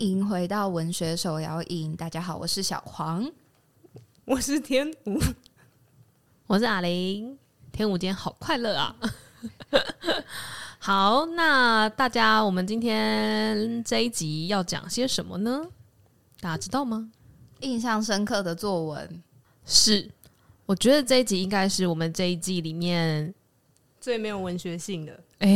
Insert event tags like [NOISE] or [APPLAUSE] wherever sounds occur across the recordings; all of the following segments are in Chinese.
迎回到文学手摇饮。大家好，我是小黄，我是天武，我是阿玲。天武今天好快乐啊！[LAUGHS] 好，那大家，我们今天这一集要讲些什么呢？大家知道吗？印象深刻的作文是，我觉得这一集应该是我们这一季里面最没有文学性的。哎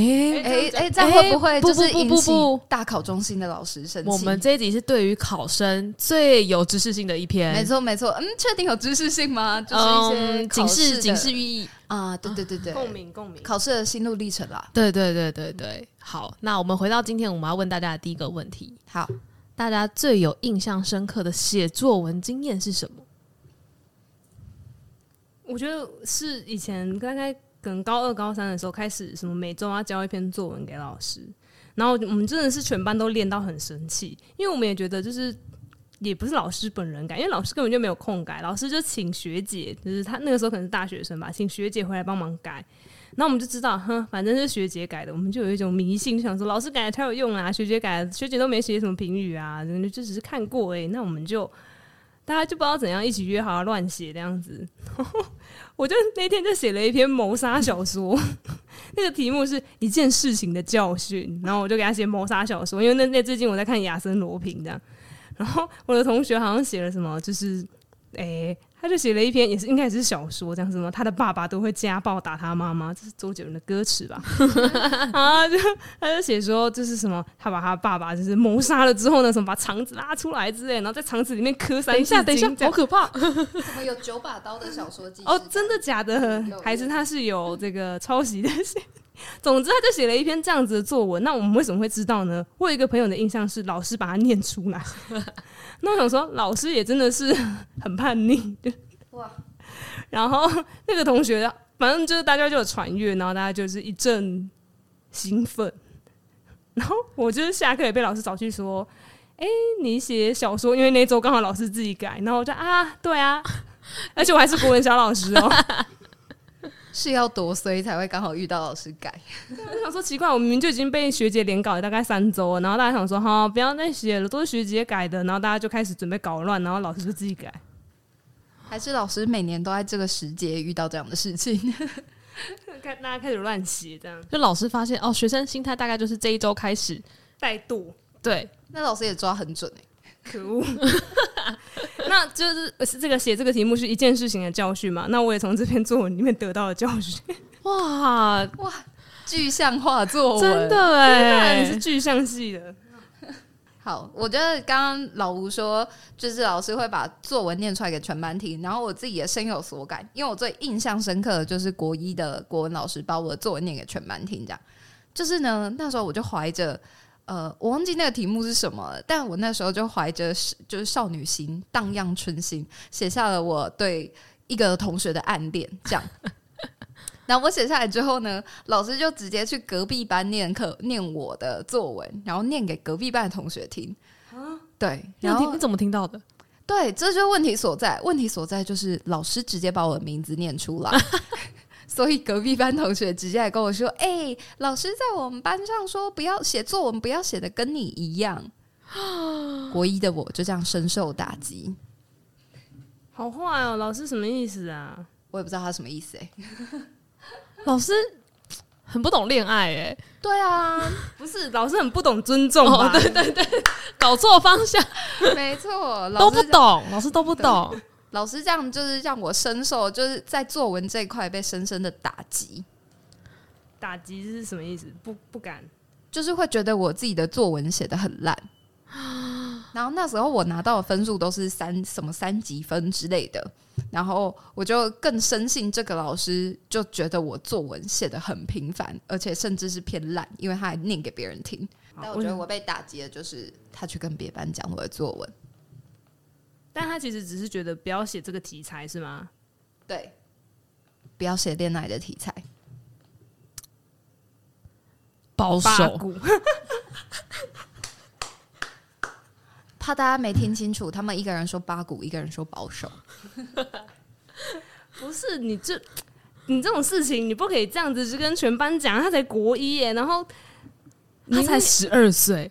哎哎，这样会不会就是引起不大考中心的老师生气？我们这一集是对于考生最有知识性的一篇。没错没错，嗯，确定有知识性吗？就是一些警示警示寓意啊，对对对对，共鸣共鸣，考试的心路历程啦。对对对对对，好，那我们回到今天，我们要问大家的第一个问题。好，大家最有印象深刻的写作文经验是什么？我觉得是以前刚刚。可能高二、高三的时候开始，什么每周要交一篇作文给老师，然后我们真的是全班都练到很生气，因为我们也觉得就是也不是老师本人改，因为老师根本就没有空改，老师就请学姐，就是他那个时候可能是大学生吧，请学姐回来帮忙改，然后我们就知道，哼，反正是学姐改的，我们就有一种迷信，想说老师改的太有用啊，学姐改，学姐都没写什么评语啊，就只是看过哎、欸，那我们就。大家就不知道怎样一起约好要乱写这样子，[LAUGHS] 我就那天就写了一篇谋杀小说，[LAUGHS] 那个题目是一件事情的教训，然后我就给他写谋杀小说，因为那那最近我在看亚森罗平这样，然后我的同学好像写了什么，就是诶。他就写了一篇，也是应该也是小说，这样子嘛？他的爸爸都会家暴打他妈妈，这是周杰伦的歌词吧？[LAUGHS] 啊，就他就写说，这是什么？他把他爸爸就是谋杀了之后呢，什么把肠子拉出来之类，然后在肠子里面磕三下，等一下，好可怕！怎么有九把刀的小说？哦，真的假的？还是他是有这个抄袭的？总之，他就写了一篇这样子的作文。那我们为什么会知道呢？我有一个朋友的印象是，老师把他念出来。[LAUGHS] 那我想说，老师也真的是很叛逆哇。然后那个同学，反正就是大家就有传阅，然后大家就是一阵兴奋。然后我就是下课也被老师找去说：“哎、欸，你写小说？因为那周刚好老师自己改。”然后我就啊，对啊，而且我还是国文小老师哦。是要多衰才会刚好遇到老师改？[LAUGHS] 我想说奇怪，我明明就已经被学姐连搞了大概三周了，然后大家想说哈，不要再写了，都是学姐改的，然后大家就开始准备搞乱，然后老师就自己改，还是老师每年都在这个时节遇到这样的事情，开 [LAUGHS] 大家开始乱写，这样。就老师发现哦，学生心态大概就是这一周开始怠惰，对，那老师也抓很准、欸、可恶。[LAUGHS] 那就是这个写这个题目是一件事情的教训嘛？那我也从这篇作文里面得到了教训。哇哇，具象化作文，真的哎，你是具象系的。好，我觉得刚刚老吴说，就是老师会把作文念出来给全班听，然后我自己也深有所感，因为我最印象深刻的就是国一的国文老师把我的作文念给全班听，这样。就是呢，那时候我就怀着。呃，我忘记那个题目是什么了，但我那时候就怀着就是少女心，荡漾春心，写下了我对一个同学的暗恋，这样。[LAUGHS] 然后我写下来之后呢，老师就直接去隔壁班念课，念我的作文，然后念给隔壁班的同学听。啊，对，然后你怎么听到的？对，这就是问题所在。问题所在就是老师直接把我的名字念出来。[LAUGHS] 所以隔壁班同学直接来跟我说：“哎、欸，老师在我们班上说，不要写作文，不要写的跟你一样。[GASPS] ”国一的我就这样深受打击，好坏哦！老师什么意思啊？我也不知道他什么意思哎、欸。[LAUGHS] 老师很不懂恋爱哎、欸。对啊，[LAUGHS] 不是老师很不懂尊重吧？哦、对对对，搞错方向，没错，都不懂，老师都不懂。老师这样就是让我深受，就是在作文这一块被深深的打击。打击是什么意思？不不敢，就是会觉得我自己的作文写的很烂。然后那时候我拿到的分数都是三什么三级分之类的，然后我就更深信这个老师就觉得我作文写的很平凡，而且甚至是偏烂，因为他还念给别人听。但我觉得我被打击的就是他去跟别班讲我的作文。但他其实只是觉得不要写这个题材是吗？对，不要写恋爱的题材，保守。[LAUGHS] 怕大家没听清楚，他们一个人说八股，一个人说保守。[LAUGHS] 不是你这，你这种事情你不可以这样子去跟全班讲，他才国一耶，然后他才十二岁，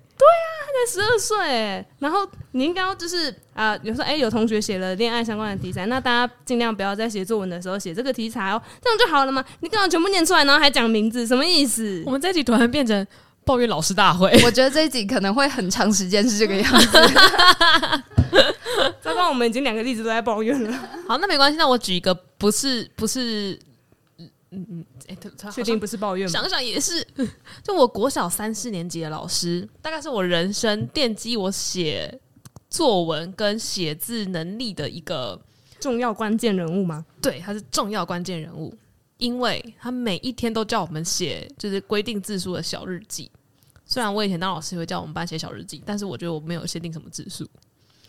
才十二岁，然后你应该要就是啊、呃，有时候哎、欸，有同学写了恋爱相关的题材，那大家尽量不要在写作文的时候写这个题材哦，这样就好了嘛。你刚刚全部念出来，然后还讲名字，什么意思？我们这一集突然变成抱怨老师大会，我觉得这一集可能会很长时间是这个样子。[LAUGHS] 糟糕，我们已经两个例子都在抱怨了。好，那没关系，那我举一个不是不是。嗯嗯，哎、欸，确定不是抱怨吗？想想也是，[LAUGHS] 就我国小三四年级的老师，大概是我人生奠基我写作文跟写字能力的一个重要关键人物吗？对，他是重要关键人物，因为他每一天都叫我们写，就是规定字数的小日记。虽然我以前当老师会叫我们班写小日记，但是我觉得我没有限定什么字数，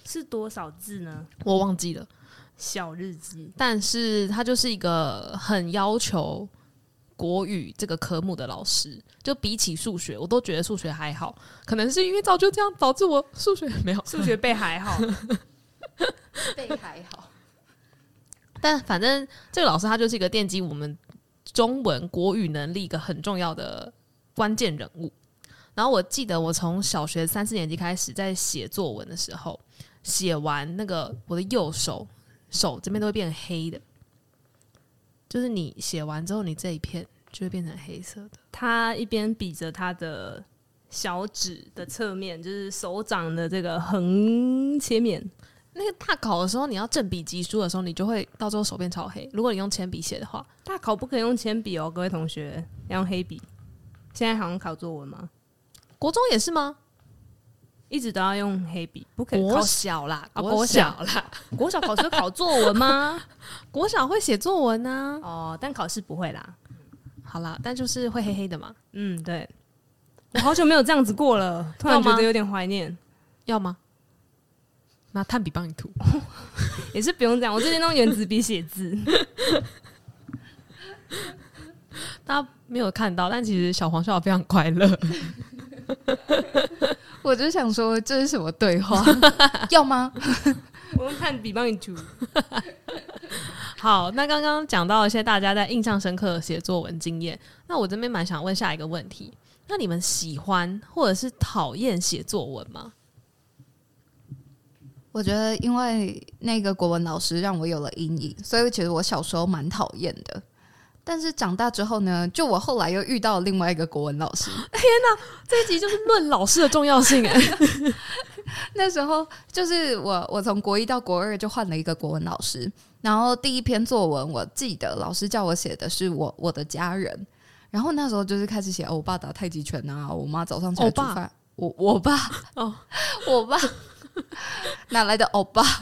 是多少字呢？我忘记了。小日记，但是他就是一个很要求国语这个科目的老师，就比起数学，我都觉得数学还好，可能是因为早就这样导致我数学没有数学背还好，[LAUGHS] 背还好。但反正这个老师他就是一个奠基我们中文国语能力一个很重要的关键人物。然后我记得我从小学三四年级开始在写作文的时候，写完那个我的右手。手这边都会变黑的，就是你写完之后，你这一片就会变成黑色的。他一边比着他的小指的侧面，就是手掌的这个横切面。那个大考的时候，你要正笔疾书的时候，你就会到时候手变超黑。如果你用铅笔写的话，大考不可以用铅笔哦，各位同学要用黑笔。现在好像考作文吗？国中也是吗？一直都要用黑笔，不可以考国小啦，啊、国小啦，[LAUGHS] 国小考试考作文吗？[LAUGHS] 国小会写作文呢、啊，哦，但考试不会啦。好啦，但就是会黑黑的嘛。嗯，对。我好久没有这样子过了，[LAUGHS] 突然觉得有点怀念。要吗？拿炭笔帮你涂，也是不用这样。我最近用原子笔写字，大家没有看到，但其实小黄笑得非常快乐。我就想说，这是什么对话？[LAUGHS] 要吗？我用炭笔帮你涂。[LAUGHS] 好，那刚刚讲到一些大家在印象深刻的写作文经验，那我这边蛮想问下一个问题：那你们喜欢或者是讨厌写作文吗？我觉得，因为那个国文老师让我有了阴影，所以其实我小时候蛮讨厌的。但是长大之后呢，就我后来又遇到了另外一个国文老师。[LAUGHS] 天哪，这一集就是论老师的重要性哎。[LAUGHS] 那时候就是我，我从国一到国二就换了一个国文老师。然后第一篇作文，我记得老师叫我写的是我我的家人。然后那时候就是开始写，我爸打太极拳啊，我妈早上起来煮饭，我我爸哦，我爸 [LAUGHS] [LAUGHS] 哪来的欧巴？[LAUGHS]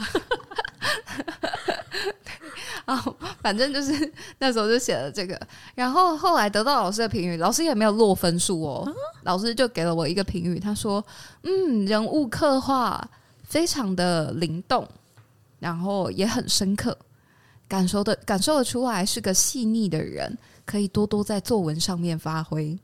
啊，反正就是那时候就写了这个，然后后来得到老师的评语，老师也没有落分数哦，老师就给了我一个评语，他说：“嗯，人物刻画非常的灵动，然后也很深刻，感受的感受得出来是个细腻的人，可以多多在作文上面发挥。”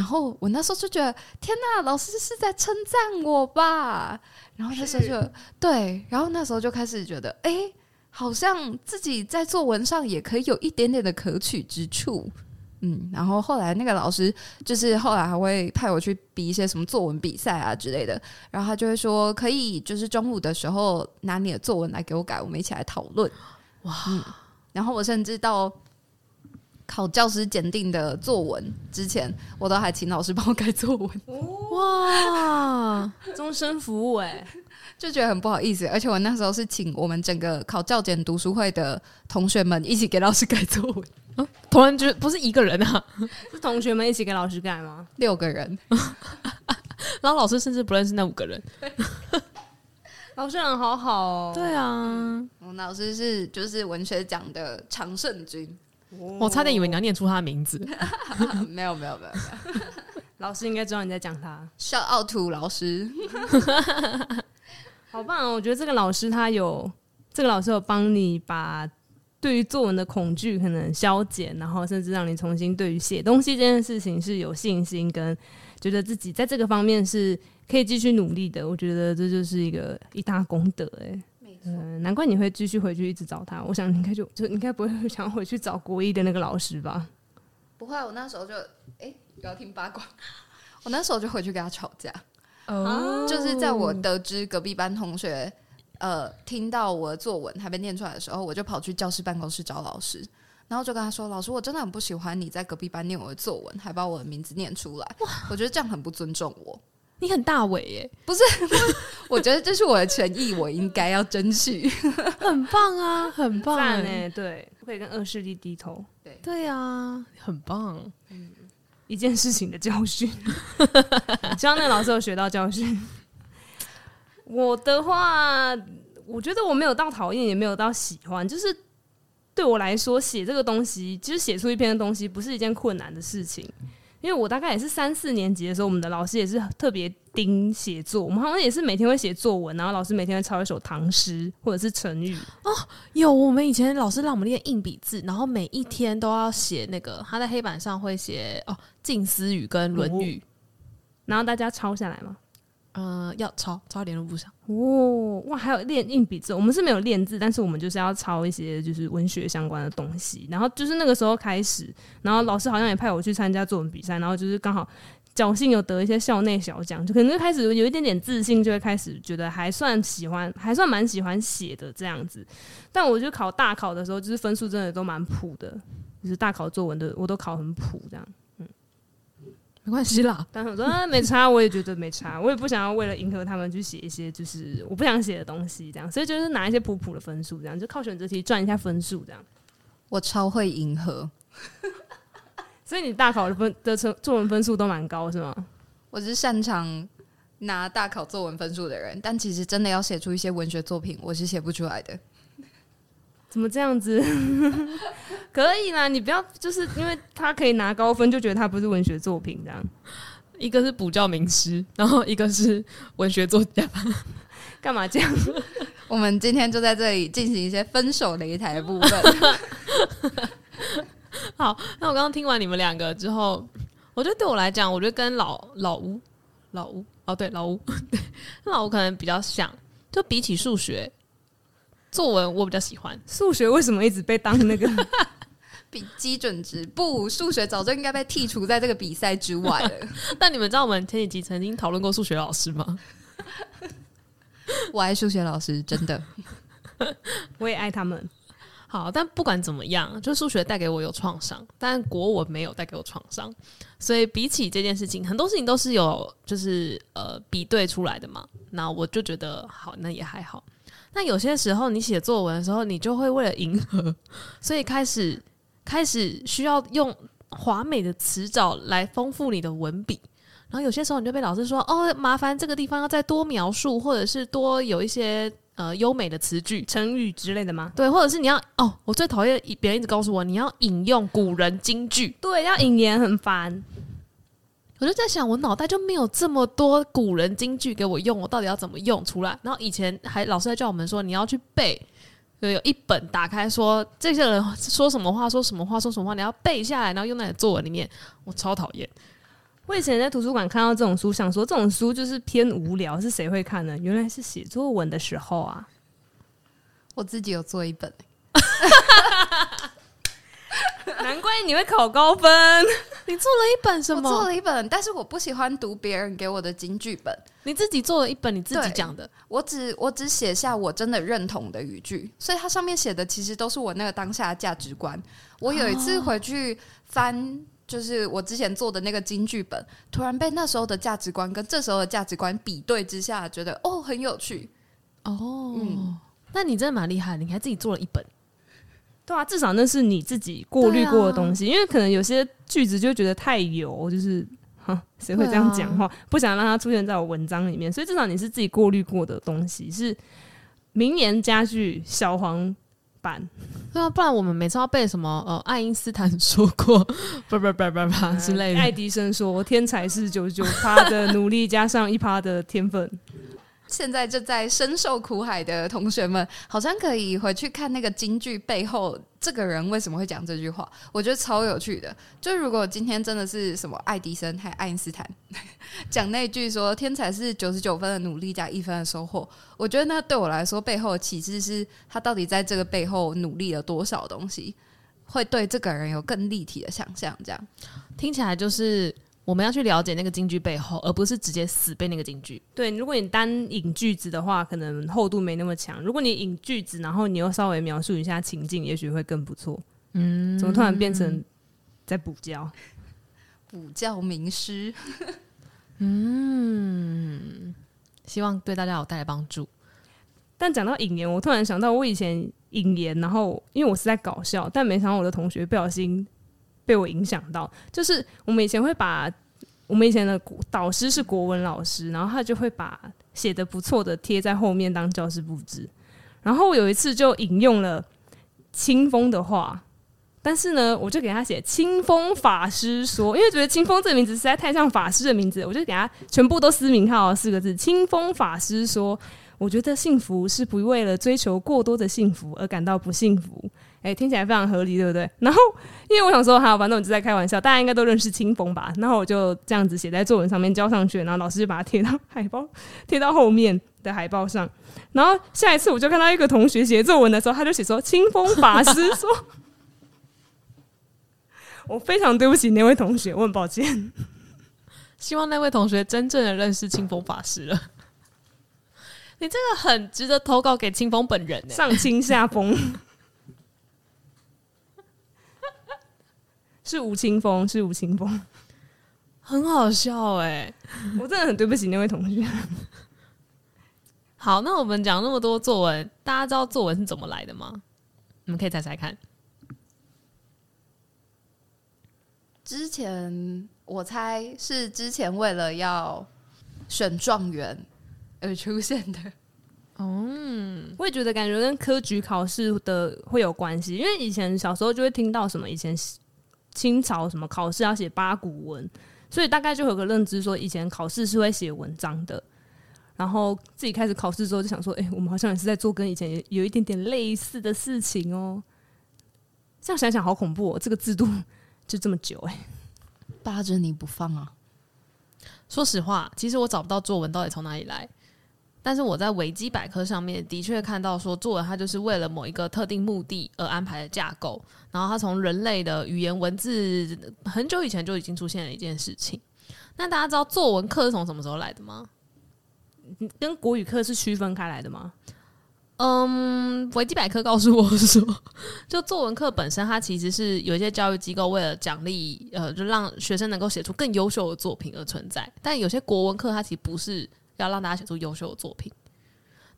嗯，然后我那时候就觉得，天哪，老师是在称赞我吧？然后那时候就对，然后那时候就开始觉得，哎。好像自己在作文上也可以有一点点的可取之处，嗯，然后后来那个老师就是后来还会派我去比一些什么作文比赛啊之类的，然后他就会说可以，就是中午的时候拿你的作文来给我改，我们一起来讨论。哇，嗯，然后我甚至到考教师检定的作文之前，我都还请老师帮我改作文。哇，终身服务哎。就觉得很不好意思，而且我那时候是请我们整个考教检读书会的同学们一起给老师改作文。啊、[LAUGHS] 突然觉得不是一个人啊，[LAUGHS] 是同学们一起给老师改吗？六个人，[LAUGHS] 然后老师甚至不认识那五个人。老师人好好哦。对啊，我们老师是就是文学奖的常胜军。我差点以为你要念出他的名字。没有没有没有没有，[LAUGHS] 老师应该知道你在讲他。Shout out to 老师。[LAUGHS] 好棒哦！我觉得这个老师他有，这个老师有帮你把对于作文的恐惧可能消减，然后甚至让你重新对于写东西这件事情是有信心，跟觉得自己在这个方面是可以继续努力的。我觉得这就是一个一大功德哎。没错，嗯，难怪你会继续回去一直找他。我想你应该就就应该不会想要回去找国一的那个老师吧？不会，我那时候就哎，不要听八卦，[LAUGHS] 我那时候就回去跟他吵架。哦，就是在我得知隔壁班同学呃听到我的作文还被念出来的时候，我就跑去教室办公室找老师，然后就跟他说：“老师，我真的很不喜欢你在隔壁班念我的作文，还把我的名字念出来，我觉得这样很不尊重我。”你很大伟耶，不是？[LAUGHS] 我觉得这是我的诚意，我应该要争取。[LAUGHS] 很棒啊，很棒哎，对，不可以跟恶势力低头。对对啊，很棒。嗯，一件事情的教训，[LAUGHS] 希望那个老师有学到教训。我的话，我觉得我没有到讨厌，也没有到喜欢，就是对我来说，写这个东西，其实写出一篇的东西，不是一件困难的事情。因为我大概也是三四年级的时候，我们的老师也是特别盯写作，我们好像也是每天会写作文，然后老师每天会抄一首唐诗或者是成语。哦，有我们以前老师让我们练硬笔字，然后每一天都要写那个，他在黑板上会写哦《近思语》跟《论语》，然后大家抄下来吗？呃，要抄抄联络簿上哦，哇，还有练硬笔字，我们是没有练字，但是我们就是要抄一些就是文学相关的东西。然后就是那个时候开始，然后老师好像也派我去参加作文比赛，然后就是刚好侥幸有得一些校内小奖，就可能就开始有一点点自信，就会开始觉得还算喜欢，还算蛮喜欢写的这样子。但我就考大考的时候，就是分数真的都蛮普的，就是大考作文的我都考很普这样。没关系啦，[LAUGHS] 但是我说啊，没差，我也觉得没差，[LAUGHS] 我也不想要为了迎合他们去写一些就是我不想写的东西，这样，所以就是拿一些普普的分数，这样就靠选择题赚一下分数，这样。我超会迎合，[LAUGHS] 所以你大考的分的成作文分数都蛮高，是吗？我是擅长拿大考作文分数的人，但其实真的要写出一些文学作品，我是写不出来的。怎么这样子？[LAUGHS] 可以啦，你不要就是因为他可以拿高分，就觉得他不是文学作品这样。一个是补教名师，然后一个是文学作家，干嘛这样？[LAUGHS] 我们今天就在这里进行一些分手擂台的部分。好，那我刚刚听完你们两个之后，我觉得对我来讲，我觉得跟老老吴老吴哦，对老吴，对 [LAUGHS] 老吴可能比较像，就比起数学。作文我比较喜欢，数学为什么一直被当那个 [LAUGHS] 比基准值？不，数学早就应该被剔除在这个比赛之外了。[LAUGHS] 但你们知道我们前几集曾经讨论过数学老师吗？[LAUGHS] 我爱数学老师，真的，我也爱他们。好，但不管怎么样，就数学带给我有创伤，但国文没有带给我创伤。所以比起这件事情，很多事情都是有就是呃比对出来的嘛。那我就觉得好，那也还好。那有些时候，你写作文的时候，你就会为了迎合，所以开始开始需要用华美的词藻来丰富你的文笔。然后有些时候，你就被老师说：“哦，麻烦这个地方要再多描述，或者是多有一些呃优美的词句、成语之类的吗？”对，或者是你要哦，我最讨厌别人一直告诉我你要引用古人金句，对，要引言很烦。我就在想，我脑袋就没有这么多古人金句给我用，我到底要怎么用出来？然后以前还老师还叫我们说，你要去背，就有一本打开说这些人说什么话，说什么话，说什么话，你要背下来，然后用在作文里面。我超讨厌。我以前在图书馆看到这种书，想说这种书就是偏无聊，是谁会看呢？原来是写作文的时候啊。我自己有做一本。[LAUGHS] 难怪你会考高分。你做了一本什么？我做了一本，但是我不喜欢读别人给我的金剧本。你自己做了一本，你自己讲的。我只我只写下我真的认同的语句，所以它上面写的其实都是我那个当下的价值观。我有一次回去翻，就是我之前做的那个金剧本，突然被那时候的价值观跟这时候的价值观比对之下，觉得哦很有趣。哦，嗯，那你真的蛮厉害，你还自己做了一本。对啊，至少那是你自己过滤过的东西，啊、因为可能有些句子就觉得太油，就是 [LAUGHS] 哈，谁会这样讲话？啊、不想让它出现在我文章里面，所以至少你是自己过滤过的东西，是名言佳句小黄版。对啊，不然我们每次要背什么呃，爱因斯坦说过，不不不不不之类的，爱迪生说，天才是九十九趴的努力加上一趴的天分。现在正在深受苦海的同学们，好像可以回去看那个京剧背后，这个人为什么会讲这句话？我觉得超有趣的。就如果今天真的是什么爱迪生还爱因斯坦 [LAUGHS] 讲那句说“天才是九十九分的努力加一分的收获”，我觉得那对我来说背后的启示是他到底在这个背后努力了多少东西，会对这个人有更立体的想象。这样听起来就是。我们要去了解那个京剧背后，而不是直接死背那个京剧。对，如果你单引句子的话，可能厚度没那么强。如果你引句子，然后你又稍微描述一下情境，也许会更不错。嗯，怎么突然变成在补教？补教名师。嗯，希望对大家有带来帮助。但讲到引言，我突然想到，我以前引言，然后因为我是在搞笑，但没想到我的同学不小心。被我影响到，就是我们以前会把我们以前的导师是国文老师，然后他就会把写的不错的贴在后面当教室布置。然后有一次就引用了清风的话，但是呢，我就给他写清风法师说，因为觉得清风这个名字实在太像法师的名字，我就给他全部都私名号四个字：清风法师说，我觉得幸福是不为了追求过多的幸福而感到不幸福。哎、欸，听起来非常合理，对不对？然后，因为我想说，好，反正我就在开玩笑，大家应该都认识清风吧？然后我就这样子写在作文上面交上去，然后老师就把它贴到海报，贴到后面的海报上。然后下一次我就看到一个同学写作文的时候，他就写说：“清风法师说。[LAUGHS] ”我非常对不起那位同学，我很抱歉。希望那位同学真正的认识清风法师了。你这个很值得投稿给清风本人，上清下风。是吴青峰，是吴青峰，很好笑哎、欸！我真的很对不起那位同学。好，那我们讲那么多作文，大家知道作文是怎么来的吗？你们可以猜猜看。之前我猜是之前为了要选状元而出现的。嗯，我也觉得感觉跟科举考试的会有关系，因为以前小时候就会听到什么以前。清朝什么考试要写八股文，所以大概就有个认知说以前考试是会写文章的。然后自己开始考试之后就想说，哎、欸，我们好像也是在做跟以前有一点点类似的事情哦。这样想想好恐怖哦，这个制度就这么久哎、欸，扒着你不放啊！说实话，其实我找不到作文到底从哪里来。但是我在维基百科上面的确看到说，作文它就是为了某一个特定目的而安排的架构，然后它从人类的语言文字很久以前就已经出现了一件事情。那大家知道作文课是从什么时候来的吗？跟国语课是区分开来的吗？嗯，维基百科告诉我说，就作文课本身，它其实是有一些教育机构为了奖励，呃，就让学生能够写出更优秀的作品而存在。但有些国文课它其实不是。要让大家写出优秀的作品，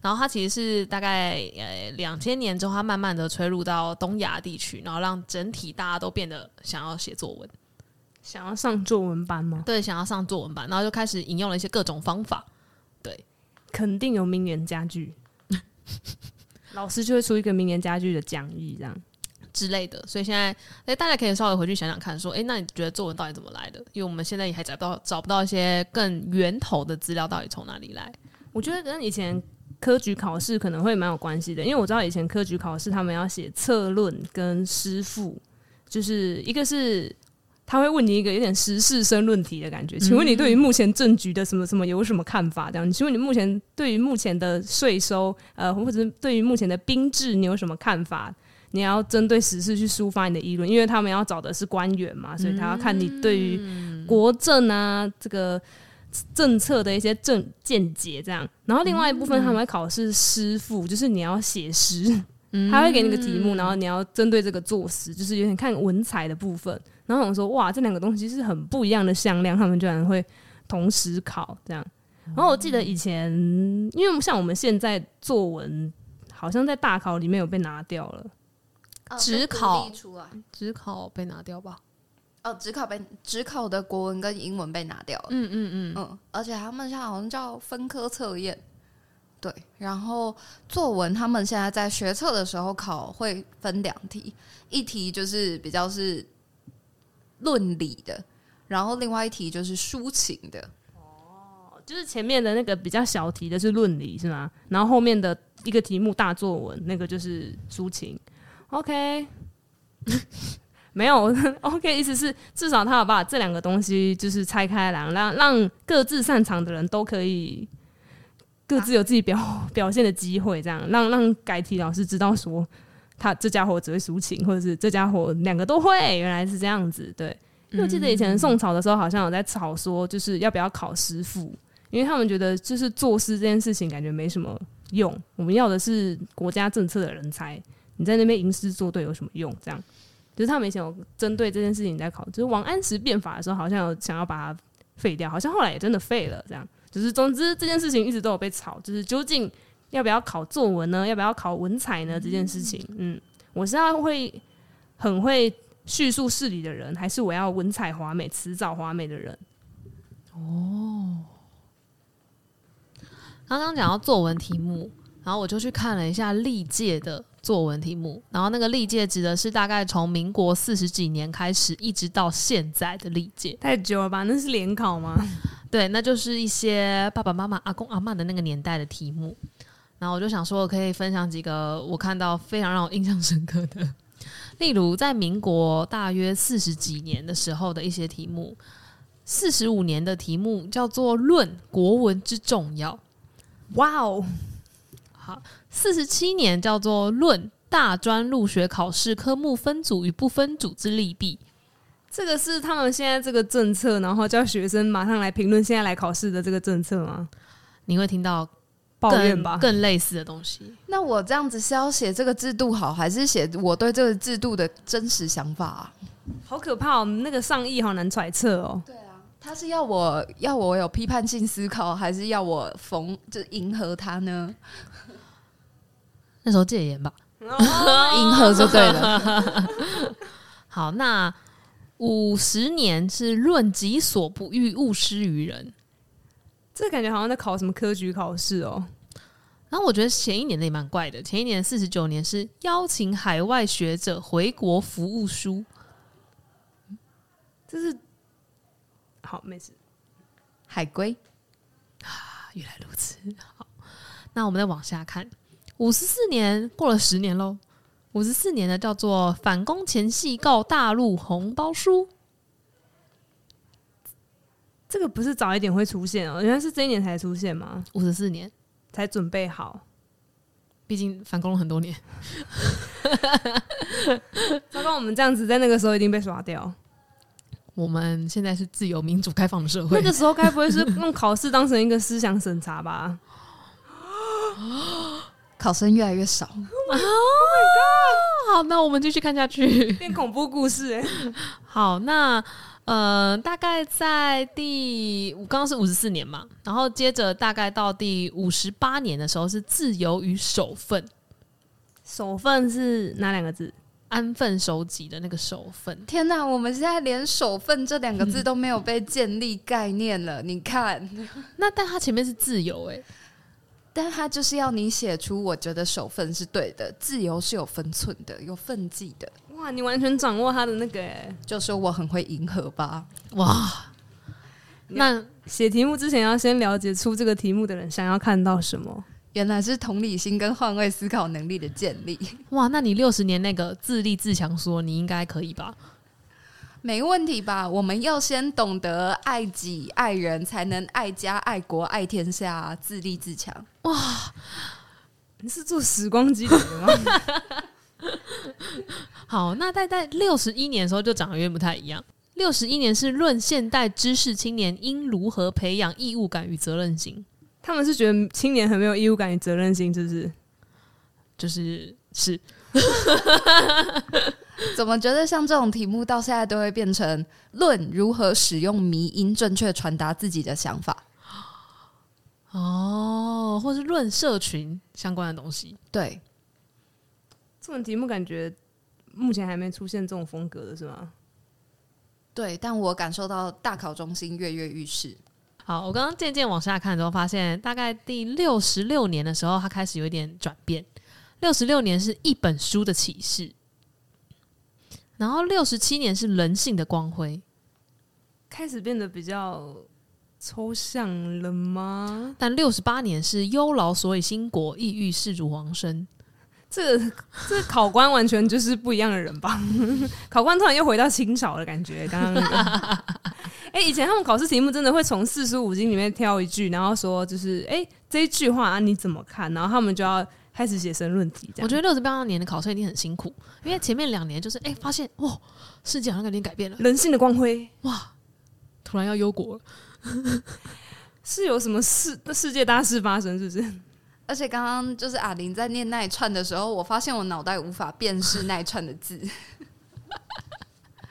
然后他其实是大概呃两千年之后，他慢慢的吹入到东亚地区，然后让整体大家都变得想要写作文，想要上作文班吗？对，想要上作文班，然后就开始引用了一些各种方法，对，肯定有名言佳句，[LAUGHS] 老师就会出一个名言佳句的讲义这样。之类的，所以现在，哎，大家可以稍微回去想想看，说，哎，那你觉得作文到底怎么来的？因为我们现在也还找不到找不到一些更源头的资料，到底从哪里来？我觉得跟以前科举考试可能会蛮有关系的，因为我知道以前科举考试他们要写策论跟诗赋，就是一个是他会问你一个有点时事申论题的感觉，请问你对于目前政局的什么什么有什么看法？这样，请问你目前对于目前的税收，呃，或者是对于目前的兵制，你有什么看法？你要针对时事去抒发你的议论，因为他们要找的是官员嘛，所以他要看你对于国政啊这个政策的一些政见解这样。然后另外一部分他们会考试诗赋，就是你要写诗，他会给你个题目，然后你要针对这个作诗，就是有点看文采的部分。然后我们说哇，这两个东西是很不一样的向量，他们居然会同时考这样。然后我记得以前，因为像我们现在作文好像在大考里面有被拿掉了。指考出来，指考被拿掉吧？哦，只考被只考的国文跟英文被拿掉了。嗯嗯嗯嗯，而且他们现在好像叫分科测验。对，然后作文他们现在在学测的时候考会分两题，一题就是比较是论理的，然后另外一题就是抒情的。哦，就是前面的那个比较小题的是论理是吗？然后后面的一个题目大作文那个就是抒情。OK，[LAUGHS] 没有 OK，意思是至少他要把这两个东西就是拆开来，让让各自擅长的人都可以各自有自己表表现的机会，这样让让改题老师知道说他这家伙只会抒情，或者是这家伙两个都会，原来是这样子。对，因为我记得以前宋朝的时候，好像有在吵说，就是要不要考师傅，因为他们觉得就是作诗这件事情感觉没什么用，我们要的是国家政策的人才，你在那边吟诗作对有什么用？这样，就是他们以前有针对这件事情在考，就是王安石变法的时候，好像有想要把它废掉，好像后来也真的废了。这样，就是总之这件事情一直都有被吵，就是究竟要不要考作文呢？要不要考文采呢？这件事情，嗯，我是要会很会。叙述事理的人，还是我要文采华美、辞藻华美的人？哦，刚刚讲到作文题目，然后我就去看了一下历届的作文题目，然后那个历届指的是大概从民国四十几年开始，一直到现在的历届，太久了吧？那是联考吗？[LAUGHS] 对，那就是一些爸爸妈妈、阿公阿嬷的那个年代的题目。然后我就想说，我可以分享几个我看到非常让我印象深刻的。例如，在民国大约四十几年的时候的一些题目，四十五年的题目叫做《论国文之重要》。哇哦，好，四十七年叫做《论大专入学考试科目分组与不分组之利弊》。这个是他们现在这个政策，然后叫学生马上来评论现在来考试的这个政策吗？你会听到。抱怨吧，更类似的东西。那我这样子是要写这个制度好，还是写我对这个制度的真实想法啊？好可怕哦！那个上意好难揣测哦。对啊，他是要我要我有批判性思考，还是要我逢就迎合他呢？那时候戒严吧，迎合就对了。[LAUGHS] 好，那五十年是论己所不欲，勿施于人。这感觉好像在考什么科举考试哦。然后我觉得前一年的也蛮怪的，前一年四十九年是邀请海外学者回国服务书，这是好没事。海归啊，原来如此。好，那我们再往下看，五十四年过了十年喽，五十四年的叫做反攻前夕告大陆红包书。这个不是早一点会出现哦，原来是这一年才出现吗？五十四年才准备好，毕竟反攻了很多年。[LAUGHS] 糟糕，我们这样子在那个时候一定被刷掉。我们现在是自由民主开放的社会，那个时候该不会是用考试当成一个思想审查吧？[GASPS] 考生越来越少。[LAUGHS] Oh my god！好，那我们继续看下去，变恐怖故事哎。[LAUGHS] 好，那。呃，大概在第五，刚刚是五十四年嘛，然后接着大概到第五十八年的时候是自由与守份。守份是哪两个字？安分守己的那个守份。天哪，我们现在连守份这两个字 [LAUGHS] 都没有被建立概念了。你看，那但它前面是自由哎、欸，但他就是要你写出我觉得守分是对的，自由是有分寸的，有分际的。哇，你完全掌握他的那个，就说我很会迎合吧？哇，那写题目之前要先了解出这个题目的人想要看到什么？原来是同理心跟换位思考能力的建立。哇，那你六十年那个自立自强说，你应该可以吧？没问题吧？我们要先懂得爱己爱人，才能爱家爱国爱天下，自立自强。哇，你是做时光机的吗？[LAUGHS] 好，那在在六十一年的时候就长得有点不太一样。六十一年是论现代知识青年应如何培养义务感与责任心。他们是觉得青年很没有义务感与责任心，是不是？就是是。[LAUGHS] 怎么觉得像这种题目到现在都会变成论如何使用迷音正确传达自己的想法？哦，或是论社群相关的东西？对。这种题目感觉目前还没出现这种风格的是吗？对，但我感受到大考中心跃跃欲试。好，我刚刚渐渐往下看之后，发现大概第六十六年的时候，它开始有一点转变。六十六年是一本书的启示，然后六十七年是人性的光辉，开始变得比较抽象了吗？但六十八年是忧劳所以兴国，意欲仕途王身。这这考官完全就是不一样的人吧？[LAUGHS] 考官突然又回到清朝的感觉。刚刚那个，[LAUGHS] 哎、欸，以前他们考试题目真的会从四书五经里面挑一句，然后说就是，哎、欸，这一句话啊你怎么看？然后他们就要开始写申论题。我觉得六十八年的考生一定很辛苦，因为前面两年就是哎、欸，发现哇，世界好像有点改变了，人性的光辉哇，突然要忧国了，是有什么世世界大事发生，是不是？而且刚刚就是阿玲在念那一串的时候，我发现我脑袋无法辨识那一串的字，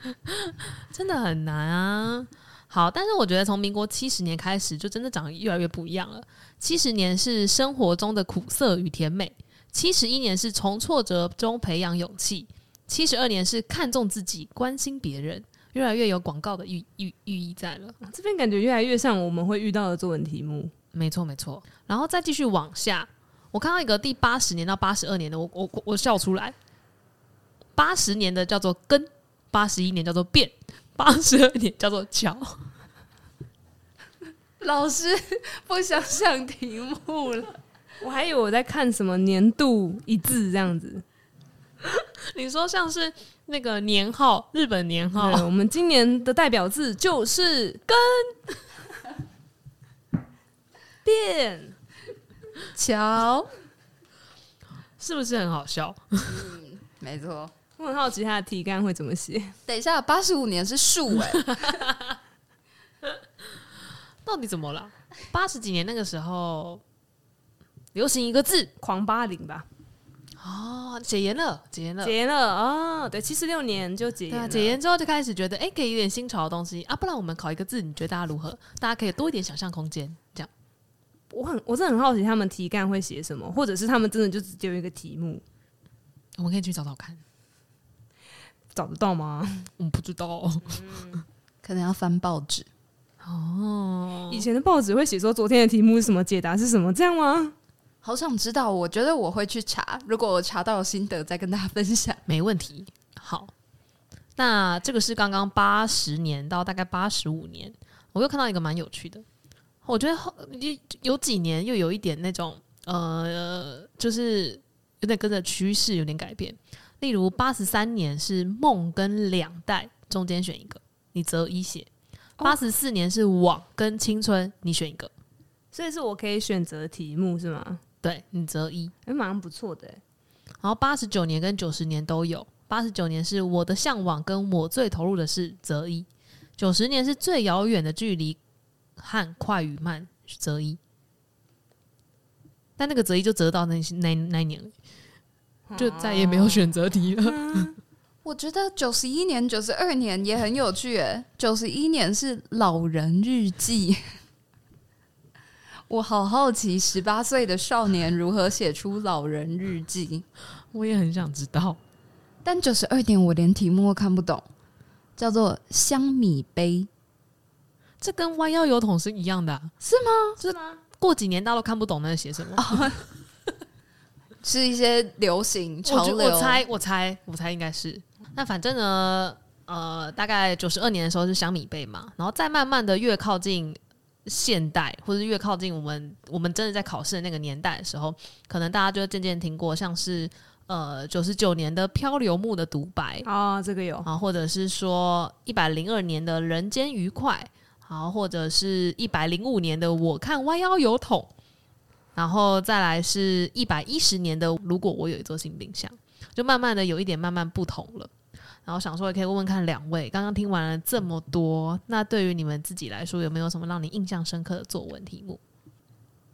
[LAUGHS] 真的很难啊。好，但是我觉得从民国七十年开始，就真的长得越来越不一样了。七十年是生活中的苦涩与甜美，七十一年是从挫折中培养勇气，七十二年是看重自己、关心别人，越来越有广告的寓寓寓意在了。这边感觉越来越像我们会遇到的作文题目。没错，没错。然后再继续往下，我看到一个第八十年到八十二年的，我我我笑出来。八十年的叫做根，八十一年叫做变。八十二年叫做桥，老师不想想题目了，我还以为我在看什么年度一字这样子。[LAUGHS] 你说像是那个年号，日本年号，我们今年的代表字就是根 [LAUGHS] 变桥，是不是很好笑？[LAUGHS] 嗯，没错。我很好奇他的题干会怎么写。等一下，八十五年是树哎，到底怎么了？八十几年那个时候流行一个字“狂八零”吧？哦，解严了，解严了，解严了哦。对，七十六年就解严啊。解严之后就开始觉得，哎、欸，可以有点新潮的东西啊。不然我们考一个字，你觉得大家如何？大家可以多一点想象空间。这样，我很，我真的很好奇他们题干会写什么，或者是他们真的就只丢一个题目？我们可以去找找看。找得到吗？[LAUGHS] 我们不知道，嗯，可能要翻报纸哦。以前的报纸会写说昨天的题目是什么，解答是什么，这样吗？好想知道，我觉得我会去查，如果我查到有心得，再跟大家分享。[LAUGHS] 没问题。好，那这个是刚刚八十年到大概八十五年，我又看到一个蛮有趣的，我觉得有有几年又有一点那种呃，就是有点跟着趋势有点改变。例如八十三年是梦跟两代中间选一个，你择一写；八十四年是网跟青春，你选一个。所以是我可以选择题目是吗？对，你择一，哎，蛮不错的。然后八十九年跟九十年都有，八十九年是我的向往跟我最投入的是，择一；九十年是最遥远的距离和快与慢，择一。但那个择一就择到那那那一年了。就再也没有选择题了。[LAUGHS] 我觉得九十一年、九十二年也很有趣诶。九十一年是老人日记，[LAUGHS] 我好好奇十八岁的少年如何写出老人日记，我也很想知道。但九十二年我连题目都看不懂，叫做香米杯，这跟弯腰油桶是一样的啊，是吗？是吗？过几年大家都看不懂那写什么。[LAUGHS] 是一些流行潮流，我猜，我猜，我猜应该是。那反正呢，呃，大概九十二年的时候是香米杯嘛，然后再慢慢的越靠近现代，或者越靠近我们我们真的在考试的那个年代的时候，可能大家就渐渐听过，像是呃九十九年的漂流木的独白啊，这个有啊，或者是说一百零二年的人间愉快，好，或者是一百零五年的我看弯腰油桶。然后再来是一百一十年的，如果我有一座新冰箱，就慢慢的有一点慢慢不同了。然后想说也可以问问看两位，刚刚听完了这么多，那对于你们自己来说，有没有什么让你印象深刻的作文题目？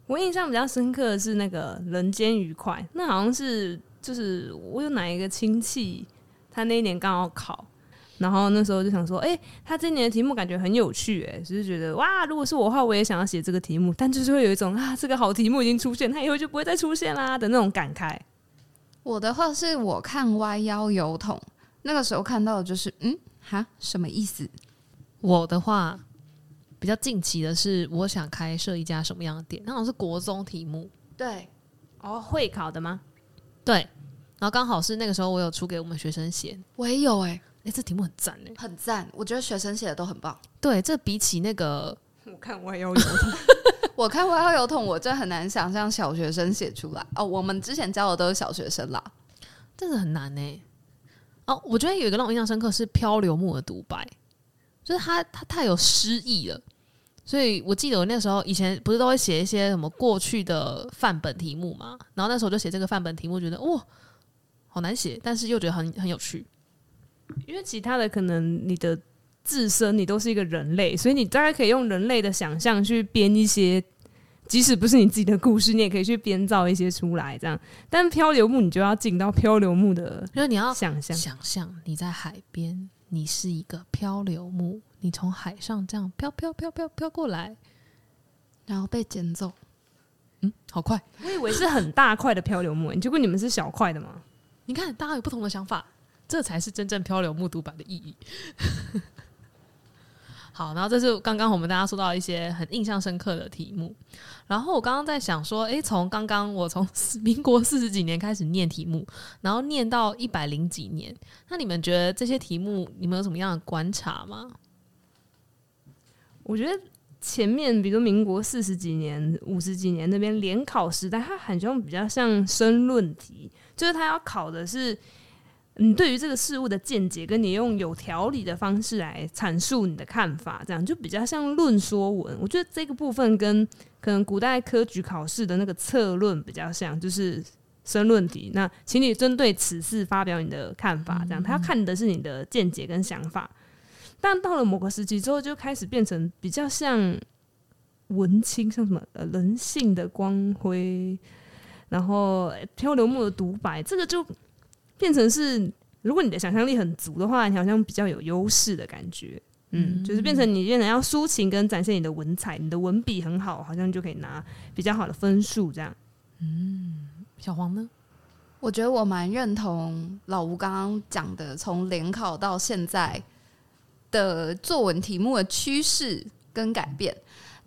我印象比较深刻的是那个人间愉快，那好像是就是我有哪一个亲戚，他那一年刚好考。然后那时候就想说，哎、欸，他今年的题目感觉很有趣，哎，只是觉得哇，如果是我的话，我也想要写这个题目，但就是会有一种啊，这个好题目已经出现，他以后就不会再出现啦的那种感慨。我的话是我看歪腰邮筒，那个时候看到的就是，嗯，哈，什么意思？我的话比较近期的是，我想开设一家什么样的店，那好像是国中题目，对，哦，会考的吗？对，然后刚好是那个时候我有出给我们学生写，我也有哎、欸。哎，这题目很赞哎，很赞！我觉得学生写的都很棒。对，这比起那个，我看弯腰邮筒，我看我要油桶，[LAUGHS] 我真很难想象小学生写出来。哦，我们之前教的都是小学生啦，真的很难呢。哦，我觉得有一个让我印象深刻是漂流木的独白，就是他他太有诗意了，所以我记得我那时候以前不是都会写一些什么过去的范本题目嘛，然后那时候就写这个范本题目，觉得哇，好难写，但是又觉得很很有趣，因为其他的可能你的自身你都是一个人类，所以你大概可以用人类的想象去编一些。即使不是你自己的故事，你也可以去编造一些出来，这样。但漂流木，你就要进到漂流木的，因为你要想象，想象你在海边，你是一个漂流木，你从海上这样飘飘飘飘飘过来，然后被捡走。嗯，好快！我以为是很大块的漂流木，结果你们是小块的吗？你看，大家有不同的想法，这才是真正漂流木独白的意义。好，然后这是刚刚我们大家说到一些很印象深刻的题目。然后我刚刚在想说，诶，从刚刚我从民国四十几年开始念题目，然后念到一百零几年，那你们觉得这些题目你们有什么样的观察吗？我觉得前面比如民国四十几年、五十几年那边联考时代，它好像比较像申论题，就是它要考的是。你对于这个事物的见解，跟你用有条理的方式来阐述你的看法，这样就比较像论说文。我觉得这个部分跟可能古代科举考试的那个策论比较像，就是申论题。那请你针对此事发表你的看法，这样他看的是你的见解跟想法。但到了某个时期之后，就开始变成比较像文青，像什么呃人性的光辉，然后漂流木的独白，这个就。变成是，如果你的想象力很足的话，你好像比较有优势的感觉。嗯，就是变成你变成要抒情跟展现你的文采，你的文笔很好，好像就可以拿比较好的分数这样。嗯，小黄呢？我觉得我蛮认同老吴刚刚讲的，从联考到现在的作文题目的趋势跟改变。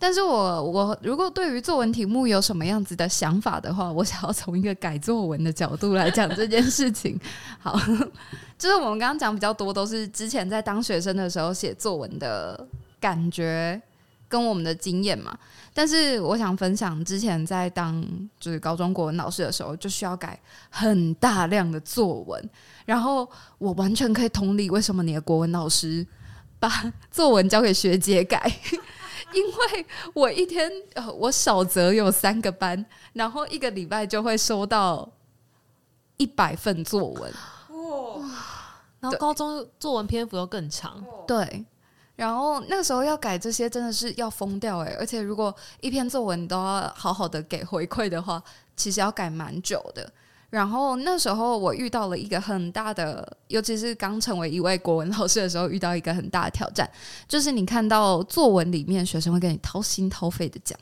但是我我如果对于作文题目有什么样子的想法的话，我想要从一个改作文的角度来讲这件事情。[LAUGHS] 好，就是我们刚刚讲比较多都是之前在当学生的时候写作文的感觉跟我们的经验嘛。但是我想分享之前在当就是高中国文老师的时候，就需要改很大量的作文，然后我完全可以同理为什么你的国文老师把作文交给学姐改。[LAUGHS] 因为我一天呃，我少则有三个班，然后一个礼拜就会收到一百份作文，哇！然后高中作文篇幅又更长，对。然后那个时候要改这些，真的是要疯掉哎！而且如果一篇作文都要好好的给回馈的话，其实要改蛮久的。然后那时候我遇到了一个很大的，尤其是刚成为一位国文老师的时候，遇到一个很大的挑战，就是你看到作文里面学生会跟你掏心掏肺的讲，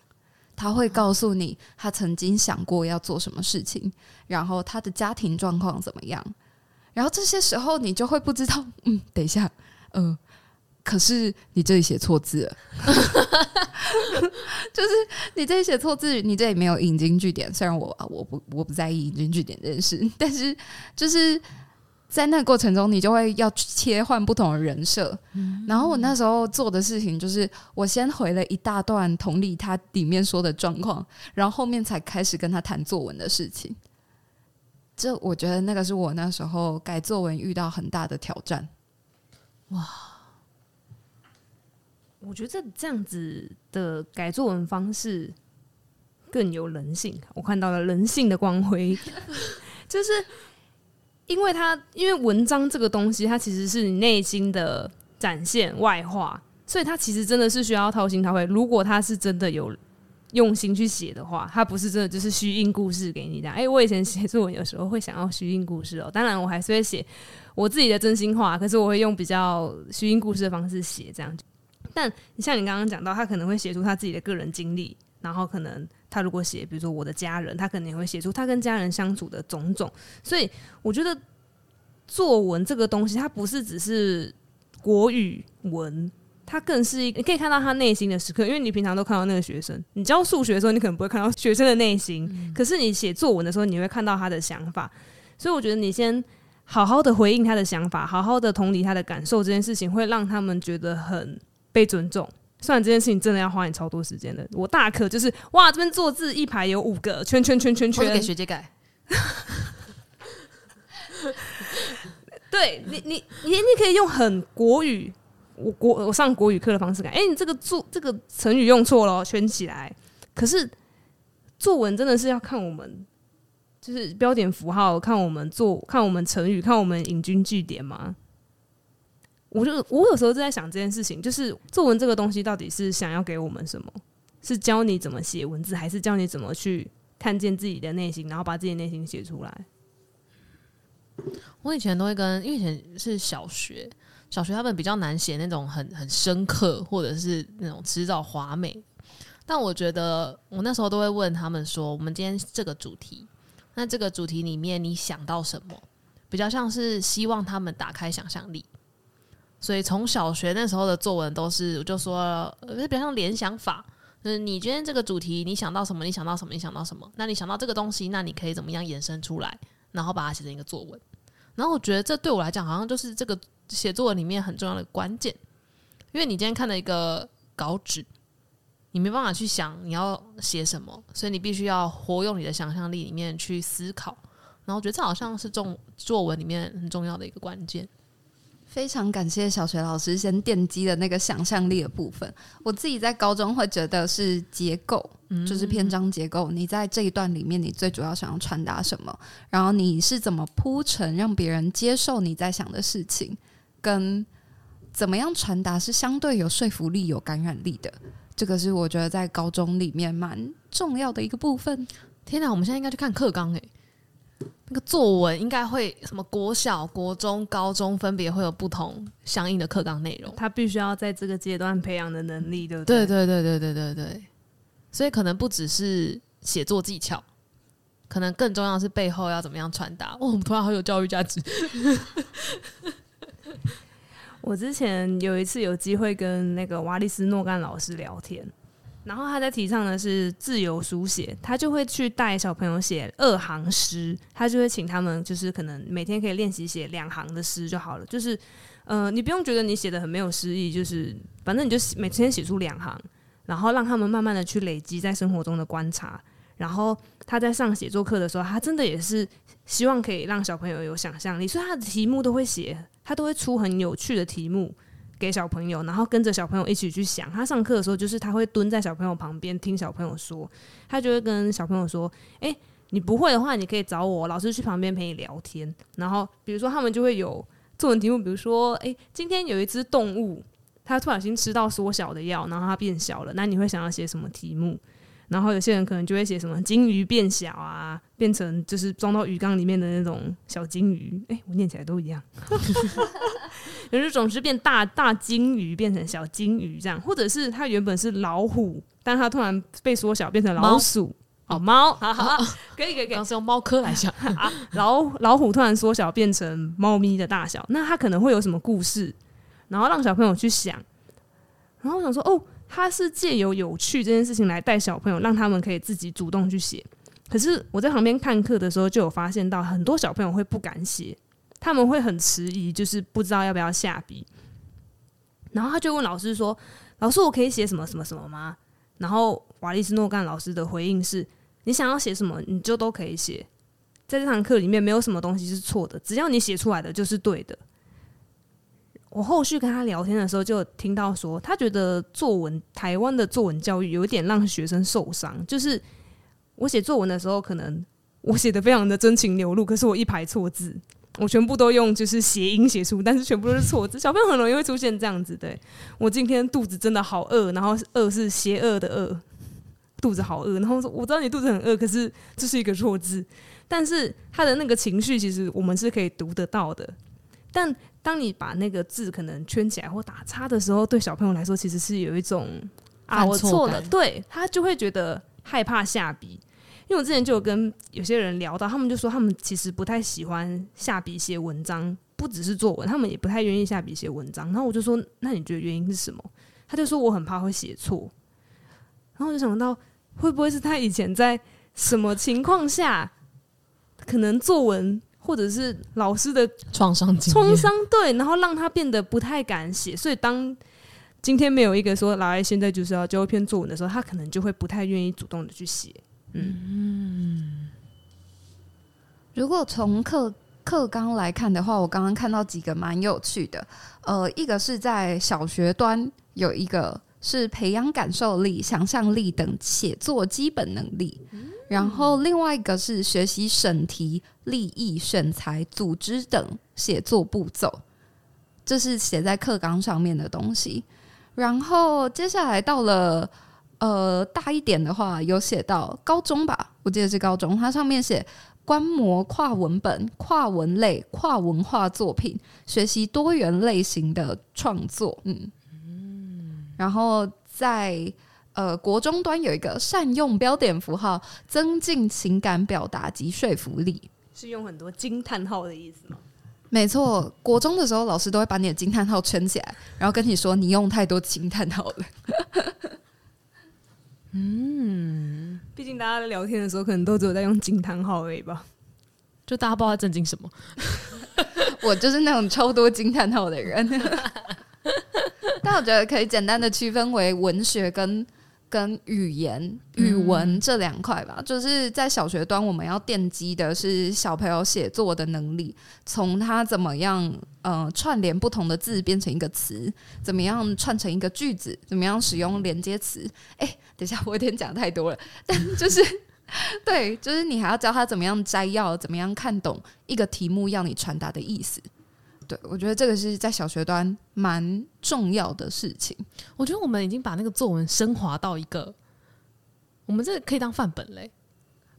他会告诉你他曾经想过要做什么事情，然后他的家庭状况怎么样，然后这些时候你就会不知道，嗯，等一下，嗯、呃。可是你这里写错字了，[LAUGHS] 就是你这里写错字，你这里没有引经据典。虽然我啊，我不我不在意引经据典这件事，[LAUGHS] 但是就是在那个过程中，你就会要切换不同的人设。嗯、然后我那时候做的事情就是，我先回了一大段同理他里面说的状况，然后后面才开始跟他谈作文的事情。这我觉得那个是我那时候改作文遇到很大的挑战。哇！我觉得这样子的改作文方式更有人性，我看到了人性的光辉，[LAUGHS] 就是因为他因为文章这个东西，它其实是你内心的展现外化，所以它其实真的是需要掏心掏肺。如果他是真的有用心去写的话，他不是真的就是虚应故事给你这样。哎，我以前写作文有时候会想要虚应故事哦，当然我还是会写我自己的真心话，可是我会用比较虚应故事的方式写这样。但你像你刚刚讲到，他可能会写出他自己的个人经历，然后可能他如果写，比如说我的家人，他可能也会写出他跟家人相处的种种。所以我觉得作文这个东西，它不是只是国语文，它更是一个你可以看到他内心的时刻。因为你平常都看到那个学生，你教数学的时候，你可能不会看到学生的内心，嗯、可是你写作文的时候，你会看到他的想法。所以我觉得你先好好的回应他的想法，好好的同理他的感受，这件事情会让他们觉得很。被尊重，虽然这件事情真的要花你超多时间的。我大可就是哇，这边坐字一排有五个圈圈圈圈圈，给学姐改。对你，你你你可以用很国语我国我上国语课的方式改，哎、欸，你这个作这个成语用错了，圈起来。可是作文真的是要看我们，就是标点符号，看我们做，看我们成语，看我们引经据典吗？我就我有时候就在想这件事情，就是作文这个东西到底是想要给我们什么？是教你怎么写文字，还是教你怎么去看见自己的内心，然后把自己内心写出来？我以前都会跟，因为以前是小学，小学他们比较难写那种很很深刻，或者是那种辞藻华美。但我觉得我那时候都会问他们说：“我们今天这个主题，那这个主题里面你想到什么？比较像是希望他们打开想象力。所以从小学那时候的作文都是，我就说，呃，比较像联想法。就是你今天这个主题，你想到什么？你想到什么？你想到什么？那你想到这个东西，那你可以怎么样延伸出来，然后把它写成一个作文。”然后我觉得这对我来讲，好像就是这个写作文里面很重要的关键，因为你今天看了一个稿纸，你没办法去想你要写什么，所以你必须要活用你的想象力里面去思考。然后我觉得这好像是重作文里面很重要的一个关键。非常感谢小学老师先奠基的那个想象力的部分。我自己在高中会觉得是结构，嗯、就是篇章结构。你在这一段里面，你最主要想要传达什么？然后你是怎么铺陈，让别人接受你在想的事情，跟怎么样传达是相对有说服力、有感染力的。这个是我觉得在高中里面蛮重要的一个部分。天哪，我们现在应该去看课纲诶。那个作文应该会什么？国小、国中、高中分别会有不同相应的课纲内容。他必须要在这个阶段培养的能力，对不对？对对对对对对对。所以可能不只是写作技巧，可能更重要的是背后要怎么样传达。哦，我们突然好有教育价值。[LAUGHS] 我之前有一次有机会跟那个瓦利斯诺干老师聊天。然后他在提倡的是自由书写，他就会去带小朋友写二行诗，他就会请他们就是可能每天可以练习写两行的诗就好了，就是呃你不用觉得你写的很没有诗意，就是反正你就每天写出两行，然后让他们慢慢的去累积在生活中的观察，然后他在上写作课的时候，他真的也是希望可以让小朋友有想象力，所以他的题目都会写，他都会出很有趣的题目。给小朋友，然后跟着小朋友一起去想。他上课的时候，就是他会蹲在小朋友旁边听小朋友说，他就会跟小朋友说：“诶，你不会的话，你可以找我，老师去旁边陪你聊天。”然后，比如说他们就会有作文题目，比如说：“诶，今天有一只动物，它不小心吃到缩小的药，然后它变小了，那你会想要写什么题目？”然后有些人可能就会写什么金鱼变小啊，变成就是装到鱼缸里面的那种小金鱼。哎，我念起来都一样。有一种是变大大金鱼变成小金鱼这样，或者是它原本是老虎，但它突然被缩小变成老鼠。猫哦，猫，好好，可以可以可以。当时用猫科来讲啊，老老虎突然缩小变成猫咪的大小，那它可能会有什么故事？然后让小朋友去想。然后我想说，哦。他是借由有趣这件事情来带小朋友，让他们可以自己主动去写。可是我在旁边看课的时候，就有发现到很多小朋友会不敢写，他们会很迟疑，就是不知道要不要下笔。然后他就问老师说：“老师，我可以写什么什么什么吗？”然后瓦利斯诺干老师的回应是：“你想要写什么，你就都可以写。在这堂课里面，没有什么东西是错的，只要你写出来的就是对的。”我后续跟他聊天的时候，就听到说，他觉得作文台湾的作文教育有一点让学生受伤。就是我写作文的时候，可能我写的非常的真情流露，可是我一排错字，我全部都用就是谐音写出，但是全部都是错字。小朋友很容易会出现这样子，对，我今天肚子真的好饿，然后饿是邪恶的饿，肚子好饿，然后说我知道你肚子很饿，可是这是一个错字，但是他的那个情绪其实我们是可以读得到的，但。当你把那个字可能圈起来或打叉的时候，对小朋友来说其实是有一种啊，我错了，对，他就会觉得害怕下笔。因为我之前就有跟有些人聊到，他们就说他们其实不太喜欢下笔写文章，不只是作文，他们也不太愿意下笔写文章。然后我就说，那你觉得原因是什么？他就说我很怕会写错。然后我就想到，会不会是他以前在什么情况下，可能作文。或者是老师的创伤创伤对，然后让他变得不太敢写，所以当今天没有一个说老爱现在就是要交一篇作文的时候，他可能就会不太愿意主动的去写。嗯，如果从课课课纲来看的话，我刚刚看到几个蛮有趣的。呃，一个是在小学端有一个是培养感受力、想象力等写作基本能力，嗯、然后另外一个是学习审题、立意、选材、组织等写作步骤，这是写在课纲上面的东西。然后接下来到了呃大一点的话，有写到高中吧，我记得是高中，它上面写观摩跨文本、跨文类、跨文化作品，学习多元类型的创作。嗯嗯，然后在呃国中端有一个善用标点符号，增进情感表达及说服力，是用很多惊叹号的意思吗？没错，国中的时候老师都会把你的惊叹号圈起来，然后跟你说你用太多惊叹号了。[LAUGHS] 嗯，毕竟大家在聊天的时候，可能都只有在用惊叹号而已吧。就大家不知道在震惊什么。[LAUGHS] 我就是那种超多惊叹号的人。[LAUGHS] 但我觉得可以简单的区分为文学跟。跟语言、语文这两块吧，嗯、就是在小学端，我们要奠基的是小朋友写作的能力，从他怎么样呃串联不同的字变成一个词，怎么样串成一个句子，怎么样使用连接词。哎，等一下，我有点讲太多了，[LAUGHS] 但就是 [LAUGHS] 对，就是你还要教他怎么样摘要，怎么样看懂一个题目要你传达的意思。对，我觉得这个是在小学端蛮重要的事情。我觉得我们已经把那个作文升华到一个，我们这个可以当范本嘞。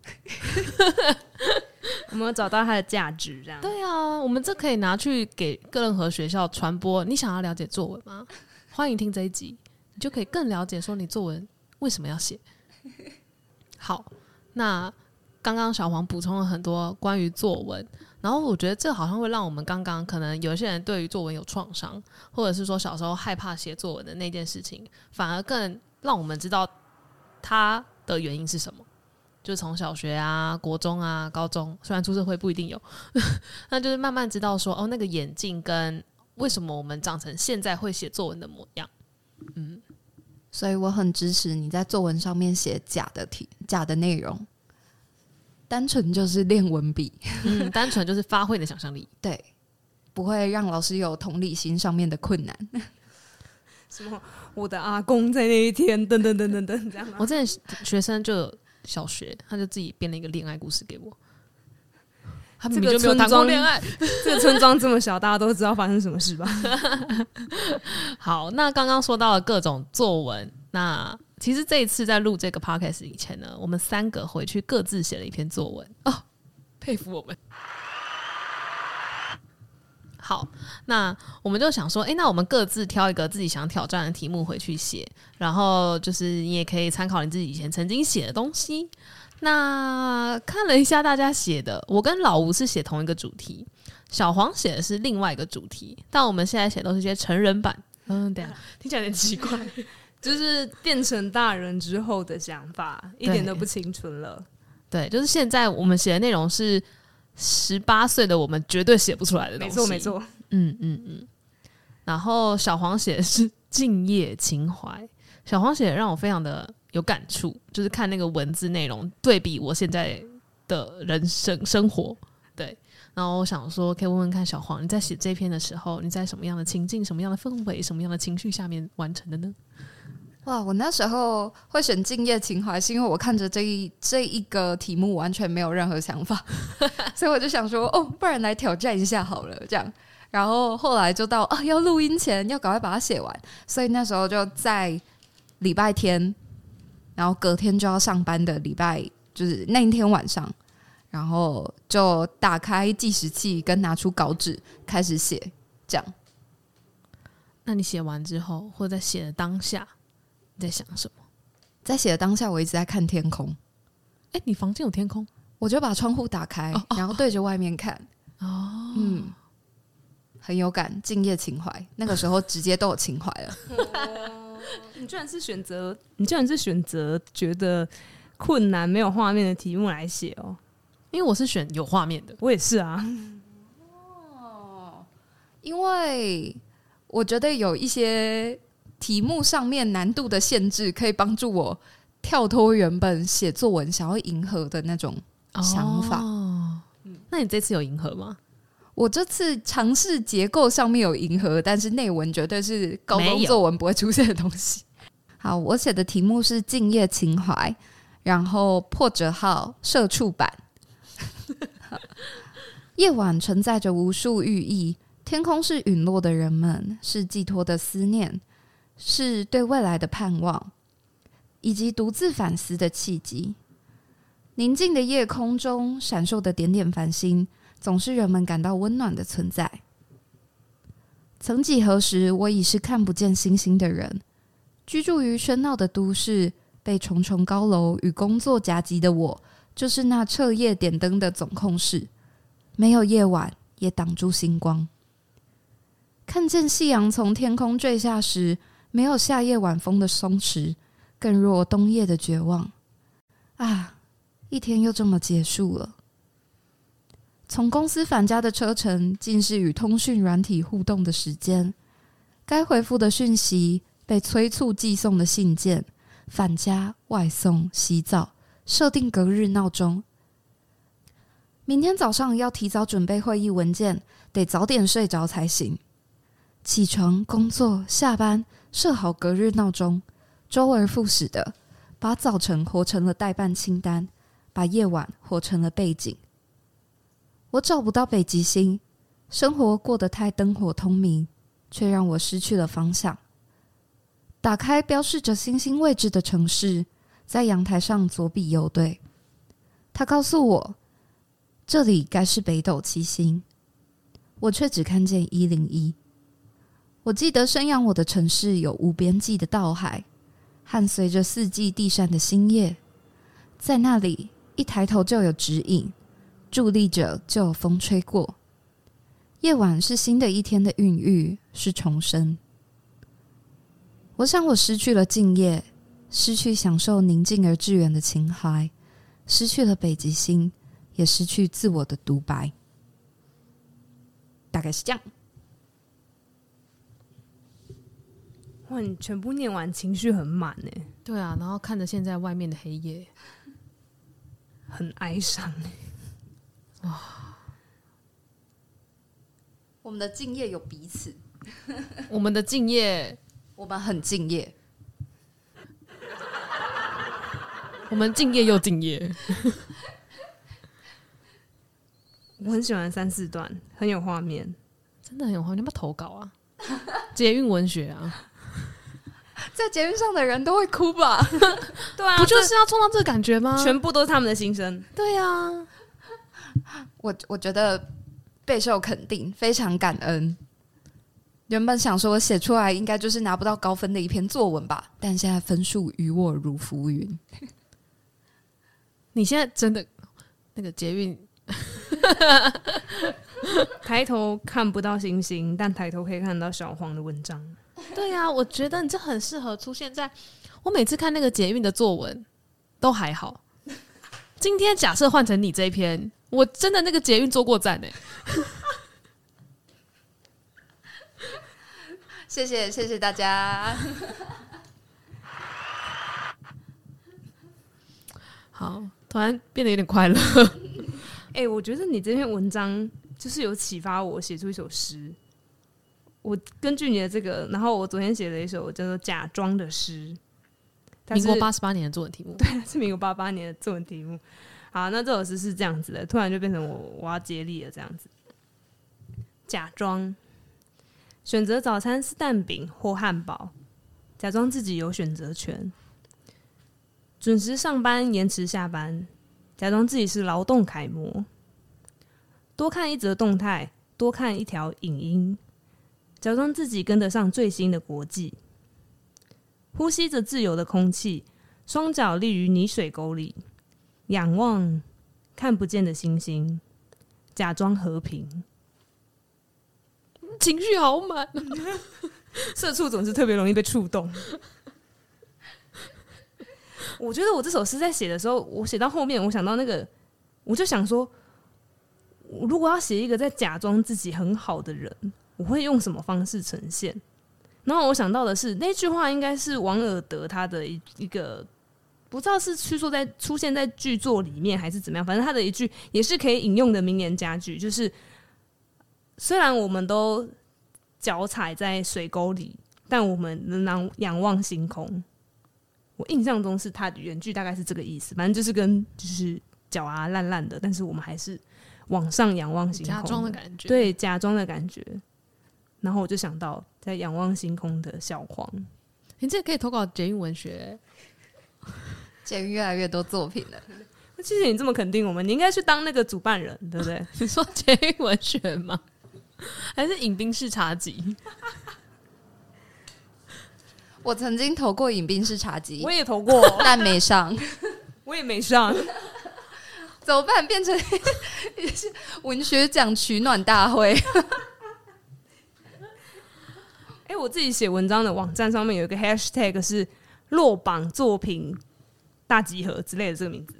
[LAUGHS] 我们找到它的价值，这样对啊，我们这可以拿去给各任何学校传播。你想要了解作文吗？欢迎听这一集，你就可以更了解说你作文为什么要写。好，那刚刚小黄补充了很多关于作文。然后我觉得这好像会让我们刚刚可能有些人对于作文有创伤，或者是说小时候害怕写作文的那件事情，反而更让我们知道它的原因是什么。就从小学啊、国中啊、高中，虽然出社会不一定有，[LAUGHS] 那就是慢慢知道说哦，那个眼镜跟为什么我们长成现在会写作文的模样。嗯，所以我很支持你在作文上面写假的题、假的内容。单纯就是练文笔，嗯，单纯就是发挥你的想象力，[LAUGHS] 对，不会让老师有同理心上面的困难。[LAUGHS] 什么？我的阿公在那一天，等等等等等，这样。我之前学生就有小学，他就自己编了一个恋爱故事给我。他们就没有谈过恋爱。[LAUGHS] 这个村庄这么小，大家都知道发生什么事吧？好，那刚刚说到了各种作文，那。其实这一次在录这个 podcast 以前呢，我们三个回去各自写了一篇作文哦，佩服我们。好，那我们就想说，诶，那我们各自挑一个自己想挑战的题目回去写，然后就是你也可以参考你自己以前曾经写的东西。那看了一下大家写的，我跟老吴是写同一个主题，小黄写的是另外一个主题，但我们现在写都是些成人版。嗯，对啊，听起来有点奇怪。就是变成大人之后的想法，一点都不青春了。对，就是现在我们写的内容是十八岁的我们绝对写不出来的东西。没错，没错。嗯嗯嗯。然后小黄写的是敬业情怀，小黄写的让我非常的有感触，就是看那个文字内容对比我现在的人生生活。对，然后我想说，可以问问看小黄，你在写这篇的时候，你在什么样的情境、什么样的氛围、什么样的情绪下面完成的呢？哇！我那时候会选敬业情怀，是因为我看着这一这一个题目完全没有任何想法，[LAUGHS] 所以我就想说，哦，不然来挑战一下好了，这样。然后后来就到啊，要录音前要赶快把它写完，所以那时候就在礼拜天，然后隔天就要上班的礼拜，就是那一天晚上，然后就打开计时器，跟拿出稿纸开始写，这样。那你写完之后，或者在写的当下？在想什么？在写的当下，我一直在看天空。哎、欸，你房间有天空？我就把窗户打开，哦哦、然后对着外面看。哦，嗯，很有感，敬业情怀。那个时候直接都有情怀了。[LAUGHS] 哦、你居然是选择，你居然是选择觉得困难、没有画面的题目来写哦？因为我是选有画面的，我也是啊。哦，因为我觉得有一些。题目上面难度的限制可以帮助我跳脱原本写作文想要迎合的那种想法。哦，那你这次有迎合吗？我这次尝试结构上面有迎合，但是内文绝对是高中作文不会出现的东西。[LAUGHS] 好，我写的题目是敬业情怀，然后破折号社畜版。[LAUGHS] 夜晚承载着无数寓意，天空是陨落的人们，是寄托的思念，是对未来的盼望，以及独自反思的契机。宁静的夜空中闪烁的点点繁星，总是人们感到温暖的存在。曾几何时，我已是看不见星星的人。居住于喧闹的都市，被重重高楼与工作夹击的我，就是那彻夜点灯的总控室。没有夜晚，也挡住星光。看见夕阳从天空坠下时，没有夏夜晚风的松弛，更若冬夜的绝望。啊，一天又这么结束了。从公司返家的车程，竟是与通讯软体互动的时间。该回复的讯息。被催促寄送的信件，返家、外送、洗澡，设定隔日闹钟。明天早上要提早准备会议文件，得早点睡着才行。起床、工作、下班，设好隔日闹钟，周而复始的把早晨活成了待办清单，把夜晚活成了背景。我找不到北极星，生活过得太灯火通明，却让我失去了方向。打开标示着星星位置的城市，在阳台上左比右对。他告诉我，这里该是北斗七星，我却只看见一零一。我记得生养我的城市有无边际的稻海，和随着四季递上的新叶。在那里，一抬头就有指引，伫立着就有风吹过。夜晚是新的一天的孕育，是重生。我想，我失去了敬业，失去享受宁静而致远的情怀，失去了北极星，也失去自我的独白。大概是这样。哇，你全部念完，情绪很满呢。对啊，然后看着现在外面的黑夜，很哀伤。哇，我们的敬业有彼此，我们的敬业。我们很敬业，我们敬业又敬业。[LAUGHS] 我很喜欢三四段，很有画面，真的很有画面。你要不要投稿啊？捷运文学啊，[LAUGHS] 在捷运上的人都会哭吧？[LAUGHS] 对啊，不就是要创造这个感觉吗？全部都是他们的心声。对啊，我我觉得备受肯定，非常感恩。原本想说写出来应该就是拿不到高分的一篇作文吧，但现在分数与我如浮云。你现在真的那个捷运，[LAUGHS] 抬头看不到星星，但抬头可以看到小黄的文章。[LAUGHS] 对呀、啊，我觉得你这很适合出现在我每次看那个捷运的作文都还好。今天假设换成你这一篇，我真的那个捷运坐过站呢、欸。[LAUGHS] 谢谢谢谢大家。[LAUGHS] 好，突然变得有点快乐。哎、欸，我觉得你这篇文章就是有启发我写出一首诗。我根据你的这个，然后我昨天写了一首叫做《假装》的诗。民国八十八年的作文题目，对，是民国八八年的作文题目。好，那这首诗是这样子的，突然就变成我我要接力了，这样子。假装。选择早餐是蛋饼或汉堡，假装自己有选择权；准时上班，延迟下班，假装自己是劳动楷模；多看一则动态，多看一条影音，假装自己跟得上最新的国际；呼吸着自由的空气，双脚立于泥水沟里，仰望看不见的星星，假装和平。情绪好满，[LAUGHS] 社畜总是特别容易被触动。我觉得我这首诗在写的时候，我写到后面，我想到那个，我就想说，如果要写一个在假装自己很好的人，我会用什么方式呈现？然后我想到的是，那句话应该是王尔德他的一一个，不知道是去说在出现在剧作里面还是怎么样，反正他的一句也是可以引用的名言佳句，就是。虽然我们都脚踩在水沟里，但我们仍然仰望星空。我印象中是他的原句大概是这个意思，反正就是跟就是脚啊烂烂的，但是我们还是往上仰望星空，假装的感觉，对，假装的感觉。然后我就想到在仰望星空的小黄，你这可以投稿捷运文学，[LAUGHS] 捷运越来越多作品了。[LAUGHS] 谢谢你这么肯定我们，你应该去当那个主办人，对不对？[LAUGHS] 你说捷运文学吗？还是饮冰室茶集？我曾经投过饮冰室茶集，我也投过，但没上。我也没上，怎么办？变成文学奖取暖大会。哎、欸，我自己写文章的网站上面有一个 hashtag 是落榜作品大集合之类的这个名字。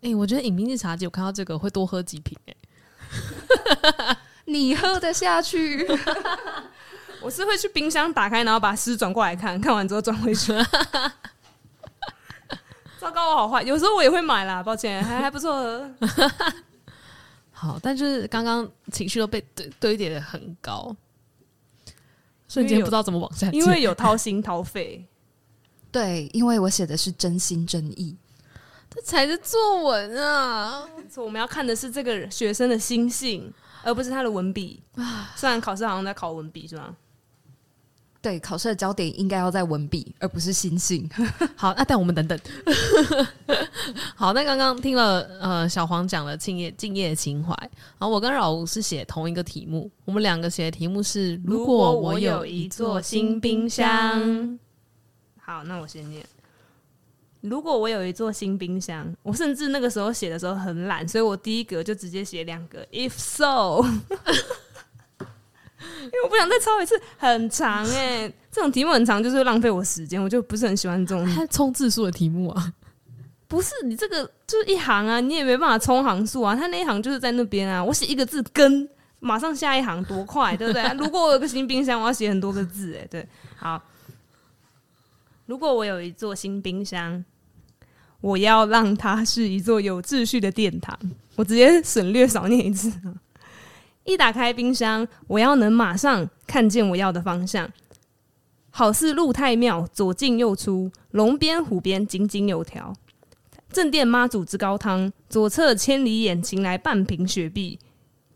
哎、欸，我觉得饮冰室茶几，我看到这个会多喝几瓶。哎，[LAUGHS] 你喝得下去？[LAUGHS] 我是会去冰箱打开，然后把诗转过来看，看完之后转回去。[LAUGHS] 糟糕，我好坏。有时候我也会买啦，抱歉，还还不错。好，但就是刚刚情绪都被堆堆叠的很高，瞬间不知道怎么往下。因为有掏心掏肺，[LAUGHS] 对，因为我写的是真心真意，[LAUGHS] 这才是作文啊！所以我们要看的是这个学生的心性，而不是他的文笔啊。虽然考试好像在考文笔，是吗？对，考试的焦点应该要在文笔，而不是心性。[LAUGHS] 好，那但我们等等。[LAUGHS] 好，那刚刚听了呃小黄讲了敬业敬业情怀，然后我跟老吴是写同一个题目，我们两个写的题目是如果我有一座新冰箱。好，那我先念。如果我有一座新冰箱，我甚至那个时候写的时候很懒，所以我第一格就直接写两个 if so。[LAUGHS] 因为我不想再抄一次，很长哎、欸，这种题目很长，就是浪费我时间，我就不是很喜欢这种。它 [LAUGHS] 冲字数的题目啊，不是你这个就是一行啊，你也没办法冲行数啊，它那一行就是在那边啊，我写一个字跟马上下一行多快，对不对？[LAUGHS] 如果我有个新冰箱，我要写很多个字哎、欸，对，好。如果我有一座新冰箱，我要让它是一座有秩序的殿堂。我直接省略少念一次。一打开冰箱，我要能马上看见我要的方向，好似路太庙，左进右出，龙边虎边井井有条。正殿妈祖之高汤，左侧千里眼，请来半瓶雪碧；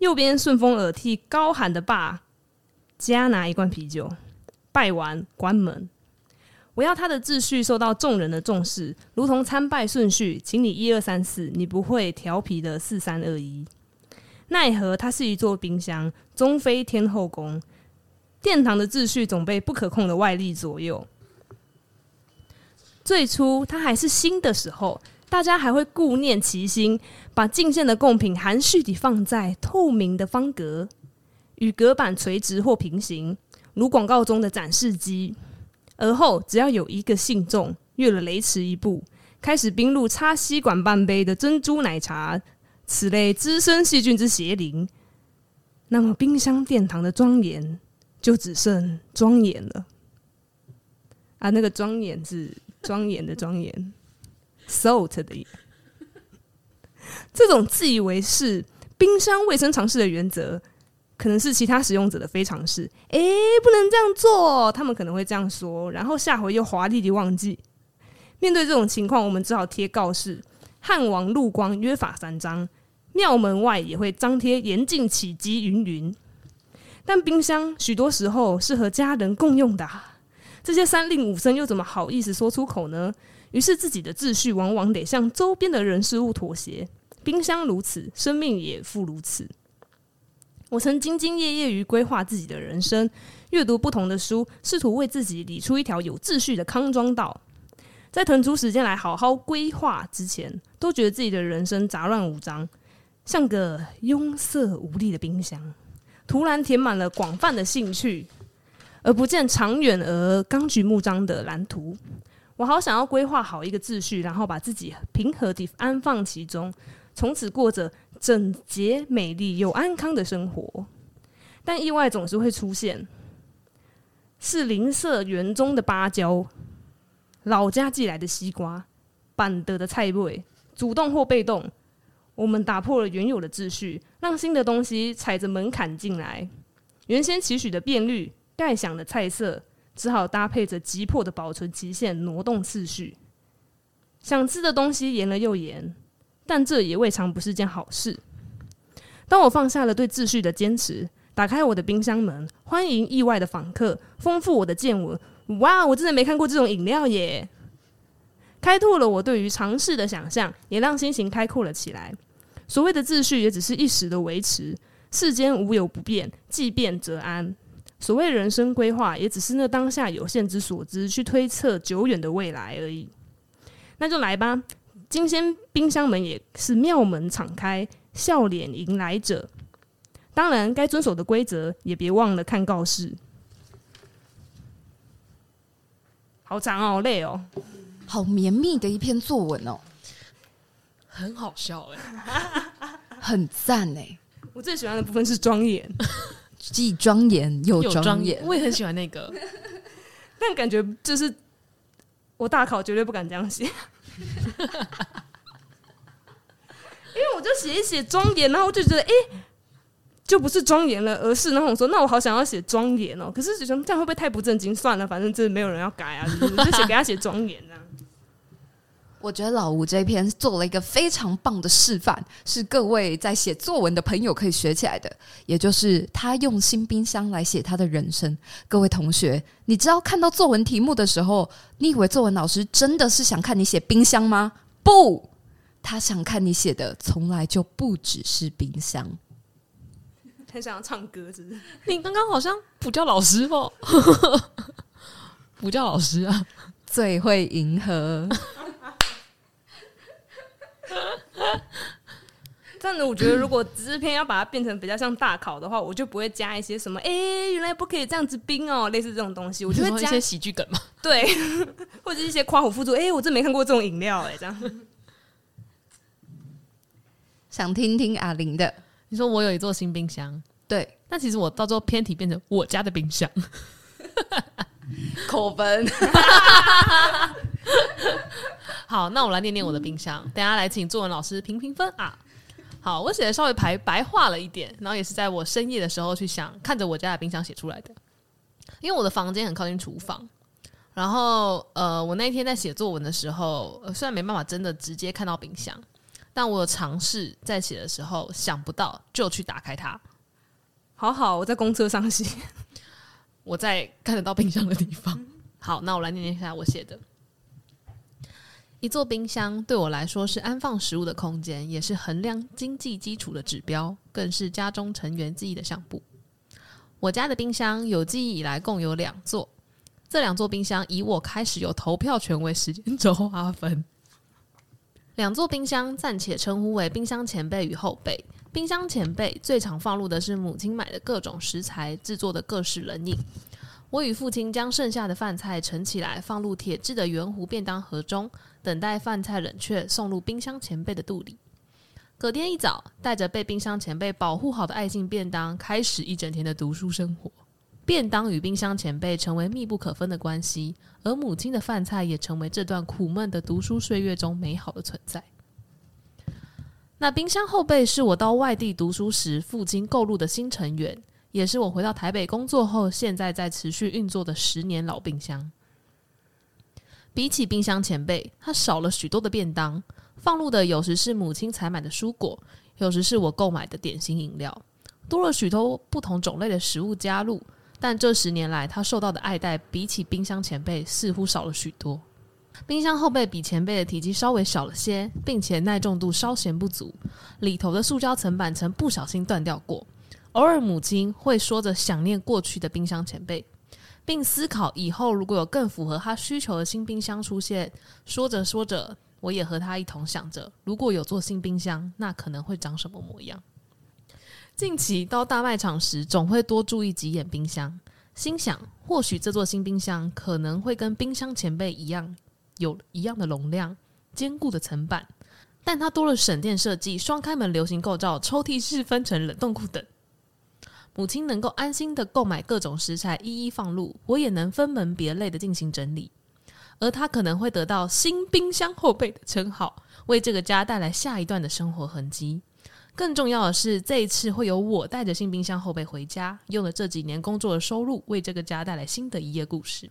右边顺风耳替高喊的爸加拿一罐啤酒。拜完关门，我要他的秩序受到众人的重视，如同参拜顺序，请你一二三四，你不会调皮的四三二一。奈何它是一座冰箱，终非天后宫。殿堂的秩序总被不可控的外力左右。最初它还是新的时候，大家还会顾念其心，把进献的贡品含蓄地放在透明的方格，与隔板垂直或平行，如广告中的展示机。而后，只要有一个信众越了雷池一步，开始冰入插吸管半杯的珍珠奶茶。此类滋生细菌之邪灵，那么冰箱殿堂的庄严就只剩庄严了。啊，那个庄严是庄严的庄严，salt 的。这种自以为是冰箱卫生常识的原则，可能是其他使用者的非常识。哎，不能这样做，他们可能会这样说，然后下回又华丽的忘记。面对这种情况，我们只好贴告示：汉王陆光约法三章。庙门外也会张贴严禁起乩云云，但冰箱许多时候是和家人共用的，这些三令五申又怎么好意思说出口呢？于是自己的秩序往往得向周边的人事物妥协。冰箱如此，生命也复如此。我曾兢兢业业于规划自己的人生，阅读不同的书，试图为自己理出一条有秩序的康庄道。在腾出时间来好好规划之前，都觉得自己的人生杂乱无章。像个庸塞无力的冰箱，突然填满了广泛的兴趣，而不见长远而纲举目张的蓝图。我好想要规划好一个秩序，然后把自己平和地安放其中，从此过着整洁、美丽又安康的生活。但意外总是会出现，是邻舍园中的芭蕉，老家寄来的西瓜，板德的菜味，主动或被动。我们打破了原有的秩序，让新的东西踩着门槛进来。原先期许的变绿、盖响的菜色，只好搭配着急迫的保存期限挪动次序。想吃的东西延了又延，但这也未尝不是件好事。当我放下了对秩序的坚持，打开我的冰箱门，欢迎意外的访客，丰富我的见闻。哇，我真的没看过这种饮料耶！开拓了我对于尝试的想象，也让心情开阔了起来。所谓的秩序，也只是一时的维持。世间无有不变，既变则安。所谓人生规划，也只是那当下有限之所知，去推测久远的未来而已。那就来吧，今天冰箱门也是妙门敞开，笑脸迎来者。当然，该遵守的规则，也别忘了看告示。好长哦，累哦。好绵密的一篇作文哦，很好笑哎，[LAUGHS] 很赞哎！我最喜欢的部分是庄严，既庄严又庄严，我也很喜欢那个，但感觉就是我大考绝对不敢这样写，[LAUGHS] 因为我就写一写庄严，然后我就觉得哎、欸，就不是庄严了，而是然后我说那我好想要写庄严哦，可是觉得这样会不会太不正经？算了，反正这没有人要改啊，就写给他写庄严啊。我觉得老吴这篇做了一个非常棒的示范，是各位在写作文的朋友可以学起来的。也就是他用新冰箱来写他的人生。各位同学，你知道看到作文题目的时候，你以为作文老师真的是想看你写冰箱吗？不，他想看你写的从来就不只是冰箱。很想要唱歌，是不是？你刚刚好像不叫老师哦，[LAUGHS] 不叫老师啊，最会迎合。这样子，我觉得如果这篇要把它变成比较像大考的话，我就不会加一些什么“哎、欸，原来不可以这样子冰哦”类似这种东西，我就会加一些喜剧梗嘛。[LAUGHS] 对，[LAUGHS] 或者一些夸虎附注。哎、欸，我真没看过这种饮料哎，这样。想听听阿玲的，你说我有一座新冰箱，对，但其实我到最后偏题变成我家的冰箱，[LAUGHS] 扣分。[LAUGHS] 好，那我来念念我的冰箱。等下来请作文老师评评分啊。好，我写的稍微白白话了一点，然后也是在我深夜的时候去想，看着我家的冰箱写出来的。因为我的房间很靠近厨房，然后呃，我那一天在写作文的时候，呃，虽然没办法真的直接看到冰箱，但我有尝试在写的时候想不到就去打开它。好好，我在公车上写，我在看得到冰箱的地方。好，那我来念念一下我写的。一座冰箱对我来说是安放食物的空间，也是衡量经济基础的指标，更是家中成员记忆的相簿。我家的冰箱有记忆以来共有两座，这两座冰箱以我开始有投票权为时间轴划分。两座冰箱暂且称呼为冰箱前辈与后辈。冰箱前辈最常放入的是母亲买的各种食材制作的各式冷饮。我与父亲将剩下的饭菜盛起来，放入铁制的圆弧便当盒中，等待饭菜冷却，送入冰箱前辈的肚里。隔天一早，带着被冰箱前辈保护好的爱心便当，开始一整天的读书生活。便当与冰箱前辈成为密不可分的关系，而母亲的饭菜也成为这段苦闷的读书岁月中美好的存在。那冰箱后辈是我到外地读书时，父亲购入的新成员。也是我回到台北工作后，现在在持续运作的十年老冰箱。比起冰箱前辈，它少了许多的便当，放入的有时是母亲采买的蔬果，有时是我购买的点心饮料，多了许多不同种类的食物加入。但这十年来，它受到的爱戴比起冰箱前辈似乎少了许多。冰箱后背比前辈的体积稍微小了些，并且耐重度稍嫌不足，里头的塑胶层板曾不小心断掉过。偶尔，母亲会说着想念过去的冰箱前辈，并思考以后如果有更符合他需求的新冰箱出现。说着说着，我也和他一同想着，如果有座新冰箱，那可能会长什么模样。近期到大卖场时，总会多注意几眼冰箱，心想或许这座新冰箱可能会跟冰箱前辈一样，有一样的容量、坚固的层板，但它多了省电设计、双开门流行构造、抽屉式分层冷冻库等。母亲能够安心的购买各种食材，一一放入，我也能分门别类的进行整理。而他可能会得到“新冰箱后辈”的称号，为这个家带来下一段的生活痕迹。更重要的是，这一次会由我带着新冰箱后辈回家，用了这几年工作的收入，为这个家带来新的一页故事。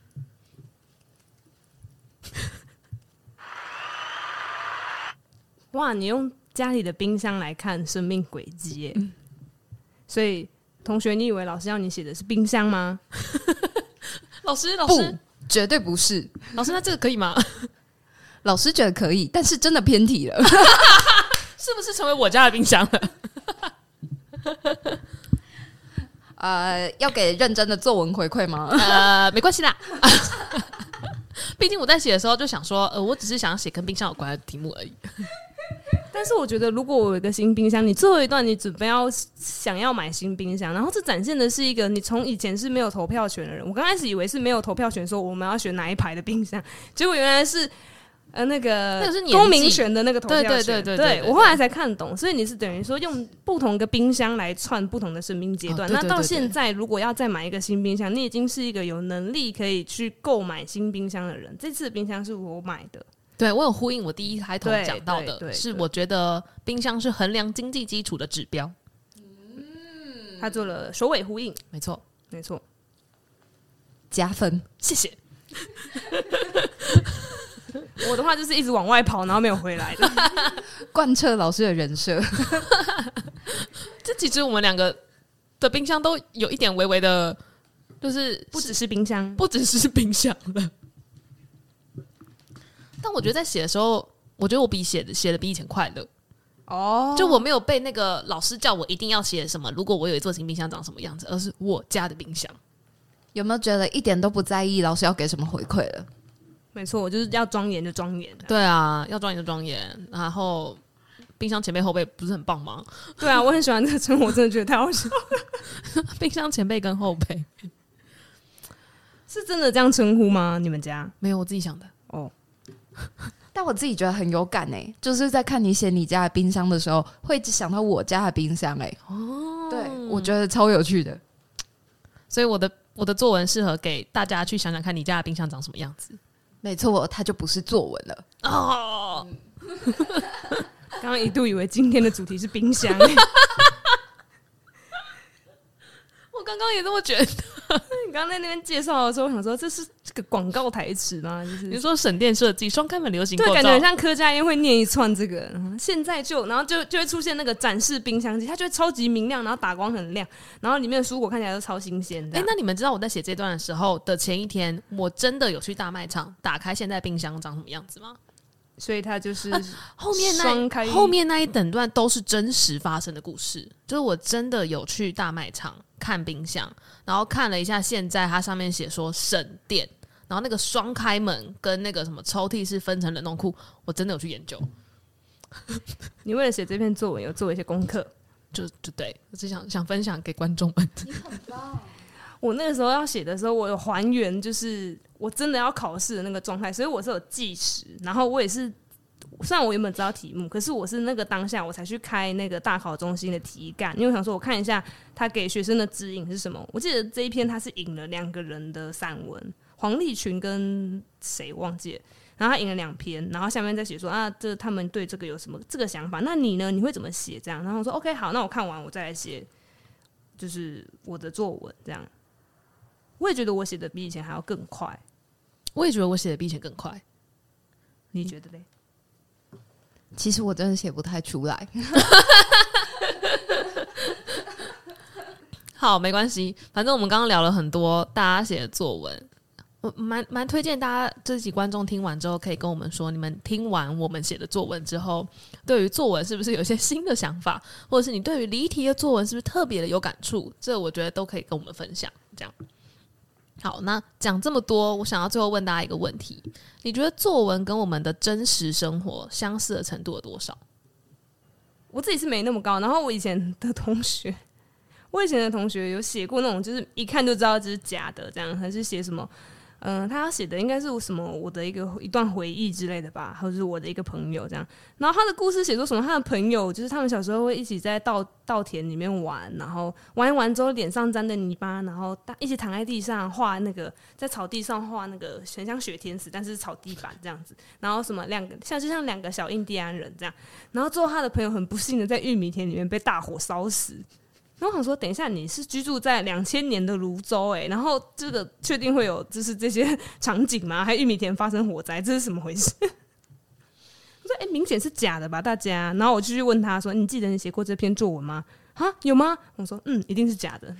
哇！你用家里的冰箱来看生命轨迹耶，嗯、所以同学，你以为老师要你写的是冰箱吗？[LAUGHS] 老师，老师，绝对不是。老师，那这个可以吗？[LAUGHS] 老师觉得可以，但是真的偏题了，[LAUGHS] 是不是成为我家的冰箱了？呃，要给认真的作文回馈吗？呃，没关系啦。毕竟我在写的时候就想说，呃，我只是想写跟冰箱有关的题目而已。[LAUGHS] 但是我觉得，如果我有一个新冰箱，你最后一段你准备要想要买新冰箱，然后这展现的是一个你从以前是没有投票权的人。我刚开始以为是没有投票权，说我们要选哪一排的冰箱，结果原来是呃那个公民权的那个投票权。对对对对，对，我后来才看懂。所以你是等于说用不同的冰箱来串不同的生命阶段。那到现在，如果要再买一个新冰箱，你已经是一个有能力可以去购买新冰箱的人。这次的冰箱是我买的。对，我有呼应我第一开头讲到的，是我觉得冰箱是衡量经济基础的指标。嗯，他做了首尾呼应，没错，没错，加分，谢谢。[LAUGHS] 我的话就是一直往外跑，然后没有回来的，[LAUGHS] 贯彻老师的人设。[LAUGHS] 这其实我们两个的冰箱都有一点微微的，就是不只是冰箱，不只是冰箱了。但我觉得在写的时候，我觉得我比写的写的比以前快乐哦。就我没有被那个老师叫我一定要写什么，如果我有一座新冰箱长什么样子，而是我家的冰箱。有没有觉得一点都不在意老师要给什么回馈了？没错，我就是要庄严就庄严。对啊，要庄严就庄严。然后冰箱前辈后辈不是很棒吗？[LAUGHS] 对啊，我很喜欢这个称呼，我真的觉得太好笑了。[LAUGHS] 冰箱前辈跟后辈是真的这样称呼吗？你们家没有，我自己想的哦。[LAUGHS] 但我自己觉得很有感哎、欸，就是在看你写你家的冰箱的时候，会一直想到我家的冰箱哎、欸。哦，对，我觉得超有趣的。所以我的我的作文适合给大家去想想看你家的冰箱长什么样子。没错，它就不是作文了。哦，[LAUGHS] 刚刚一度以为今天的主题是冰箱、欸。[LAUGHS] 我刚刚也这么觉得。[LAUGHS] 你刚刚在那边介绍的时候，我想说这是这个广告台词吗？就是你说省电设计双开门流行，对，感觉很像柯佳嬿会念一串这个。现在就，然后就就会出现那个展示冰箱机，它就会超级明亮，然后打光很亮，然后里面的蔬果看起来都超新鲜。哎、欸，那你们知道我在写这段的时候的前一天，我真的有去大卖场打开现在冰箱长什么样子吗？所以它就是后面那后面那一整段都是真实发生的故事，就是我真的有去大卖场看冰箱，然后看了一下现在它上面写说省电，然后那个双开门跟那个什么抽屉是分成冷冻库，我真的有去研究。[LAUGHS] 你为了写这篇作文有做一些功课，就就对，我只想想分享给观众们。你很棒。我那个时候要写的时候，我有还原，就是我真的要考试的那个状态，所以我是有计时，然后我也是，虽然我原本知道题目，可是我是那个当下我才去开那个大考中心的题干，因为我想说我看一下他给学生的指引是什么。我记得这一篇他是引了两个人的散文，黄立群跟谁忘记了，然后他引了两篇，然后下面再写说啊，这他们对这个有什么这个想法？那你呢？你会怎么写？这样，然后我说 OK 好，那我看完我再来写，就是我的作文这样。我也觉得我写的比以前还要更快。我也觉得我写的比以前更快。你觉得嘞？其实我真的写不太出来。[LAUGHS] 好，没关系，反正我们刚刚聊了很多大家写的作文。我蛮蛮推荐大家这集观众听完之后，可以跟我们说，你们听完我们写的作文之后，对于作文是不是有些新的想法，或者是你对于离题的作文是不是特别的有感触？这我觉得都可以跟我们分享。这样。好，那讲这么多，我想要最后问大家一个问题：你觉得作文跟我们的真实生活相似的程度有多少？我自己是没那么高。然后我以前的同学，我以前的同学有写过那种，就是一看就知道这是假的，这样还是写什么？嗯，他写的应该是什么我的一个一段回忆之类的吧，或者是我的一个朋友这样。然后他的故事写作什么？他的朋友就是他们小时候会一起在稻稻田里面玩，然后玩一玩之后脸上沾的泥巴，然后一起躺在地上画那个在草地上画那个很像雪天使，但是草地板这样子。然后什么两个像就像两个小印第安人这样。然后最后他的朋友很不幸的在玉米田里面被大火烧死。然后我想说，等一下，你是居住在两千年的泸州哎，然后这个确定会有就是这些 [LAUGHS] 场景吗？还玉米田发生火灾，这是什么回事？[LAUGHS] 我说，哎，明显是假的吧，大家。然后我继续问他说，你记得你写过这篇作文吗？啊，有吗？我说，嗯，一定是假的。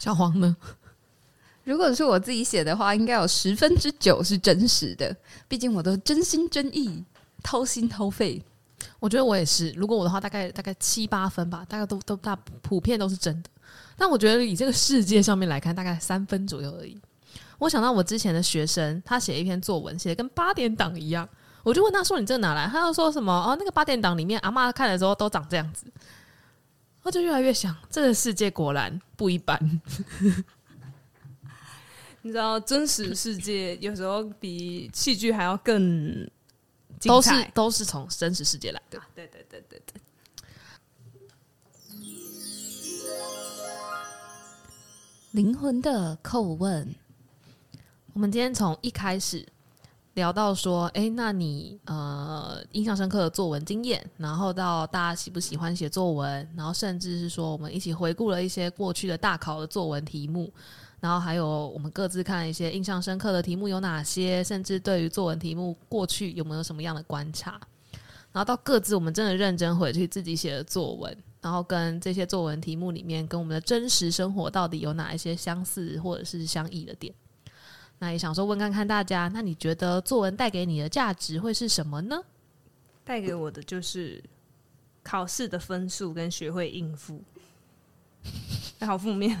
小黄呢？[LAUGHS] 如果是我自己写的话，应该有十分之九是真实的，毕竟我都真心真意、掏心掏肺。我觉得我也是，如果我的话，大概大概七八分吧，大概都都大普遍都是真的。但我觉得以这个世界上面来看，大概三分左右而已。我想到我之前的学生，他写一篇作文，写的跟八点档一样，我就问他说：“你这哪来？”他又说什么：“哦，那个八点档里面阿嬷看的时候都长这样子。”我就越来越想，这个世界果然不一般。你知道，真实世界有时候比戏剧还要更。都是都是从真实世界来的。对对对对对。灵魂的叩问，我们今天从一开始聊到说，哎，那你呃印象深刻的作文经验，然后到大家喜不喜欢写作文，然后甚至是说我们一起回顾了一些过去的大考的作文题目。然后还有我们各自看一些印象深刻的题目有哪些，甚至对于作文题目过去有没有什么样的观察，然后到各自我们真的认真回去自己写的作文，然后跟这些作文题目里面跟我们的真实生活到底有哪一些相似或者是相异的点。那也想说问看看大家，那你觉得作文带给你的价值会是什么呢？带给我的就是考试的分数跟学会应付。哎，[LAUGHS] 好负面。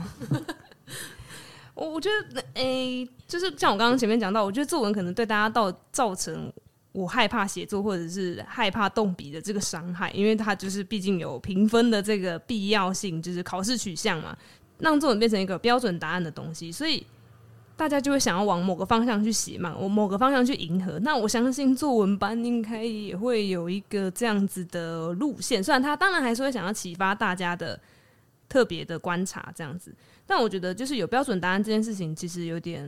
我我觉得，诶、就是像我刚刚前面讲到，我觉得作文可能对大家到造成我害怕写作或者是害怕动笔的这个伤害，因为它就是毕竟有评分的这个必要性，就是考试取向嘛，让作文变成一个标准答案的东西，所以大家就会想要往某个方向去写嘛，我某个方向去迎合。那我相信作文班应该也会有一个这样子的路线，虽然他当然还是会想要启发大家的特别的观察这样子。但我觉得，就是有标准答案这件事情，其实有点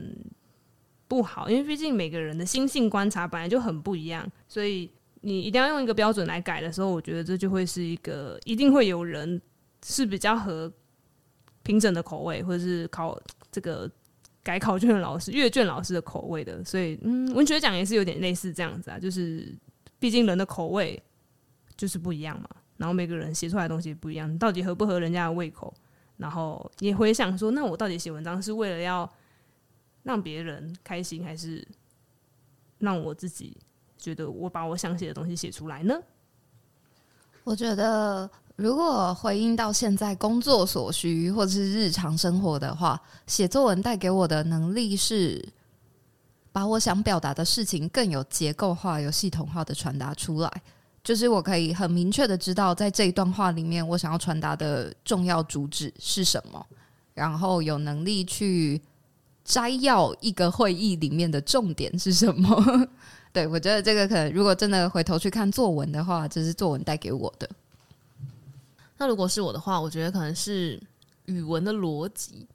不好，因为毕竟每个人的心性观察本来就很不一样，所以你一定要用一个标准来改的时候，我觉得这就会是一个一定会有人是比较合评审的口味，或者是考这个改考卷的老师、阅卷老师的口味的。所以，嗯，文学奖也是有点类似这样子啊，就是毕竟人的口味就是不一样嘛，然后每个人写出来的东西不一样，到底合不合人家的胃口？然后也回想说，那我到底写文章是为了要让别人开心，还是让我自己觉得我把我想写的东西写出来呢？我觉得，如果回应到现在工作所需或者是日常生活的话，写作文带给我的能力是把我想表达的事情更有结构化、有系统化的传达出来。就是我可以很明确的知道，在这一段话里面，我想要传达的重要主旨是什么，然后有能力去摘要一个会议里面的重点是什么。[LAUGHS] 对，我觉得这个可能，如果真的回头去看作文的话，这是作文带给我的。那如果是我的话，我觉得可能是语文的逻辑，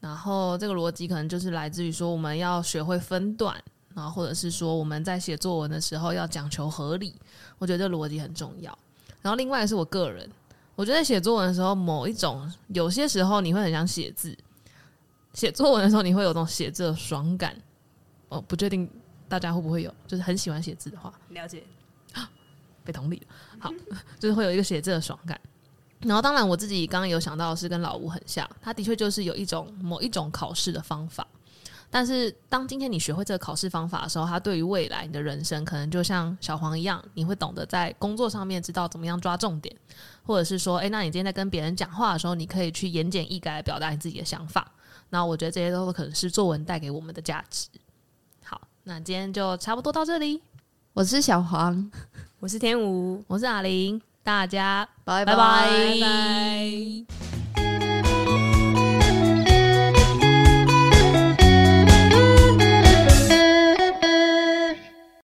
然后这个逻辑可能就是来自于说，我们要学会分段。然后，或者是说我们在写作文的时候要讲求合理，我觉得这逻辑很重要。然后，另外是我个人，我觉得写作文的时候，某一种有些时候你会很想写字，写作文的时候你会有种写字的爽感。我不确定大家会不会有，就是很喜欢写字的话，了解，被同理了。好，[LAUGHS] 就是会有一个写字的爽感。然后，当然我自己刚刚有想到的是跟老吴很像，他的确就是有一种某一种考试的方法。但是，当今天你学会这个考试方法的时候，它对于未来你的人生，可能就像小黄一样，你会懂得在工作上面知道怎么样抓重点，或者是说，诶，那你今天在跟别人讲话的时候，你可以去言简意赅表达你自己的想法。那我觉得这些都可能是作文带给我们的价值。好，那今天就差不多到这里。我是小黄，我是天吴，我是阿玲，大家拜拜拜拜。拜拜。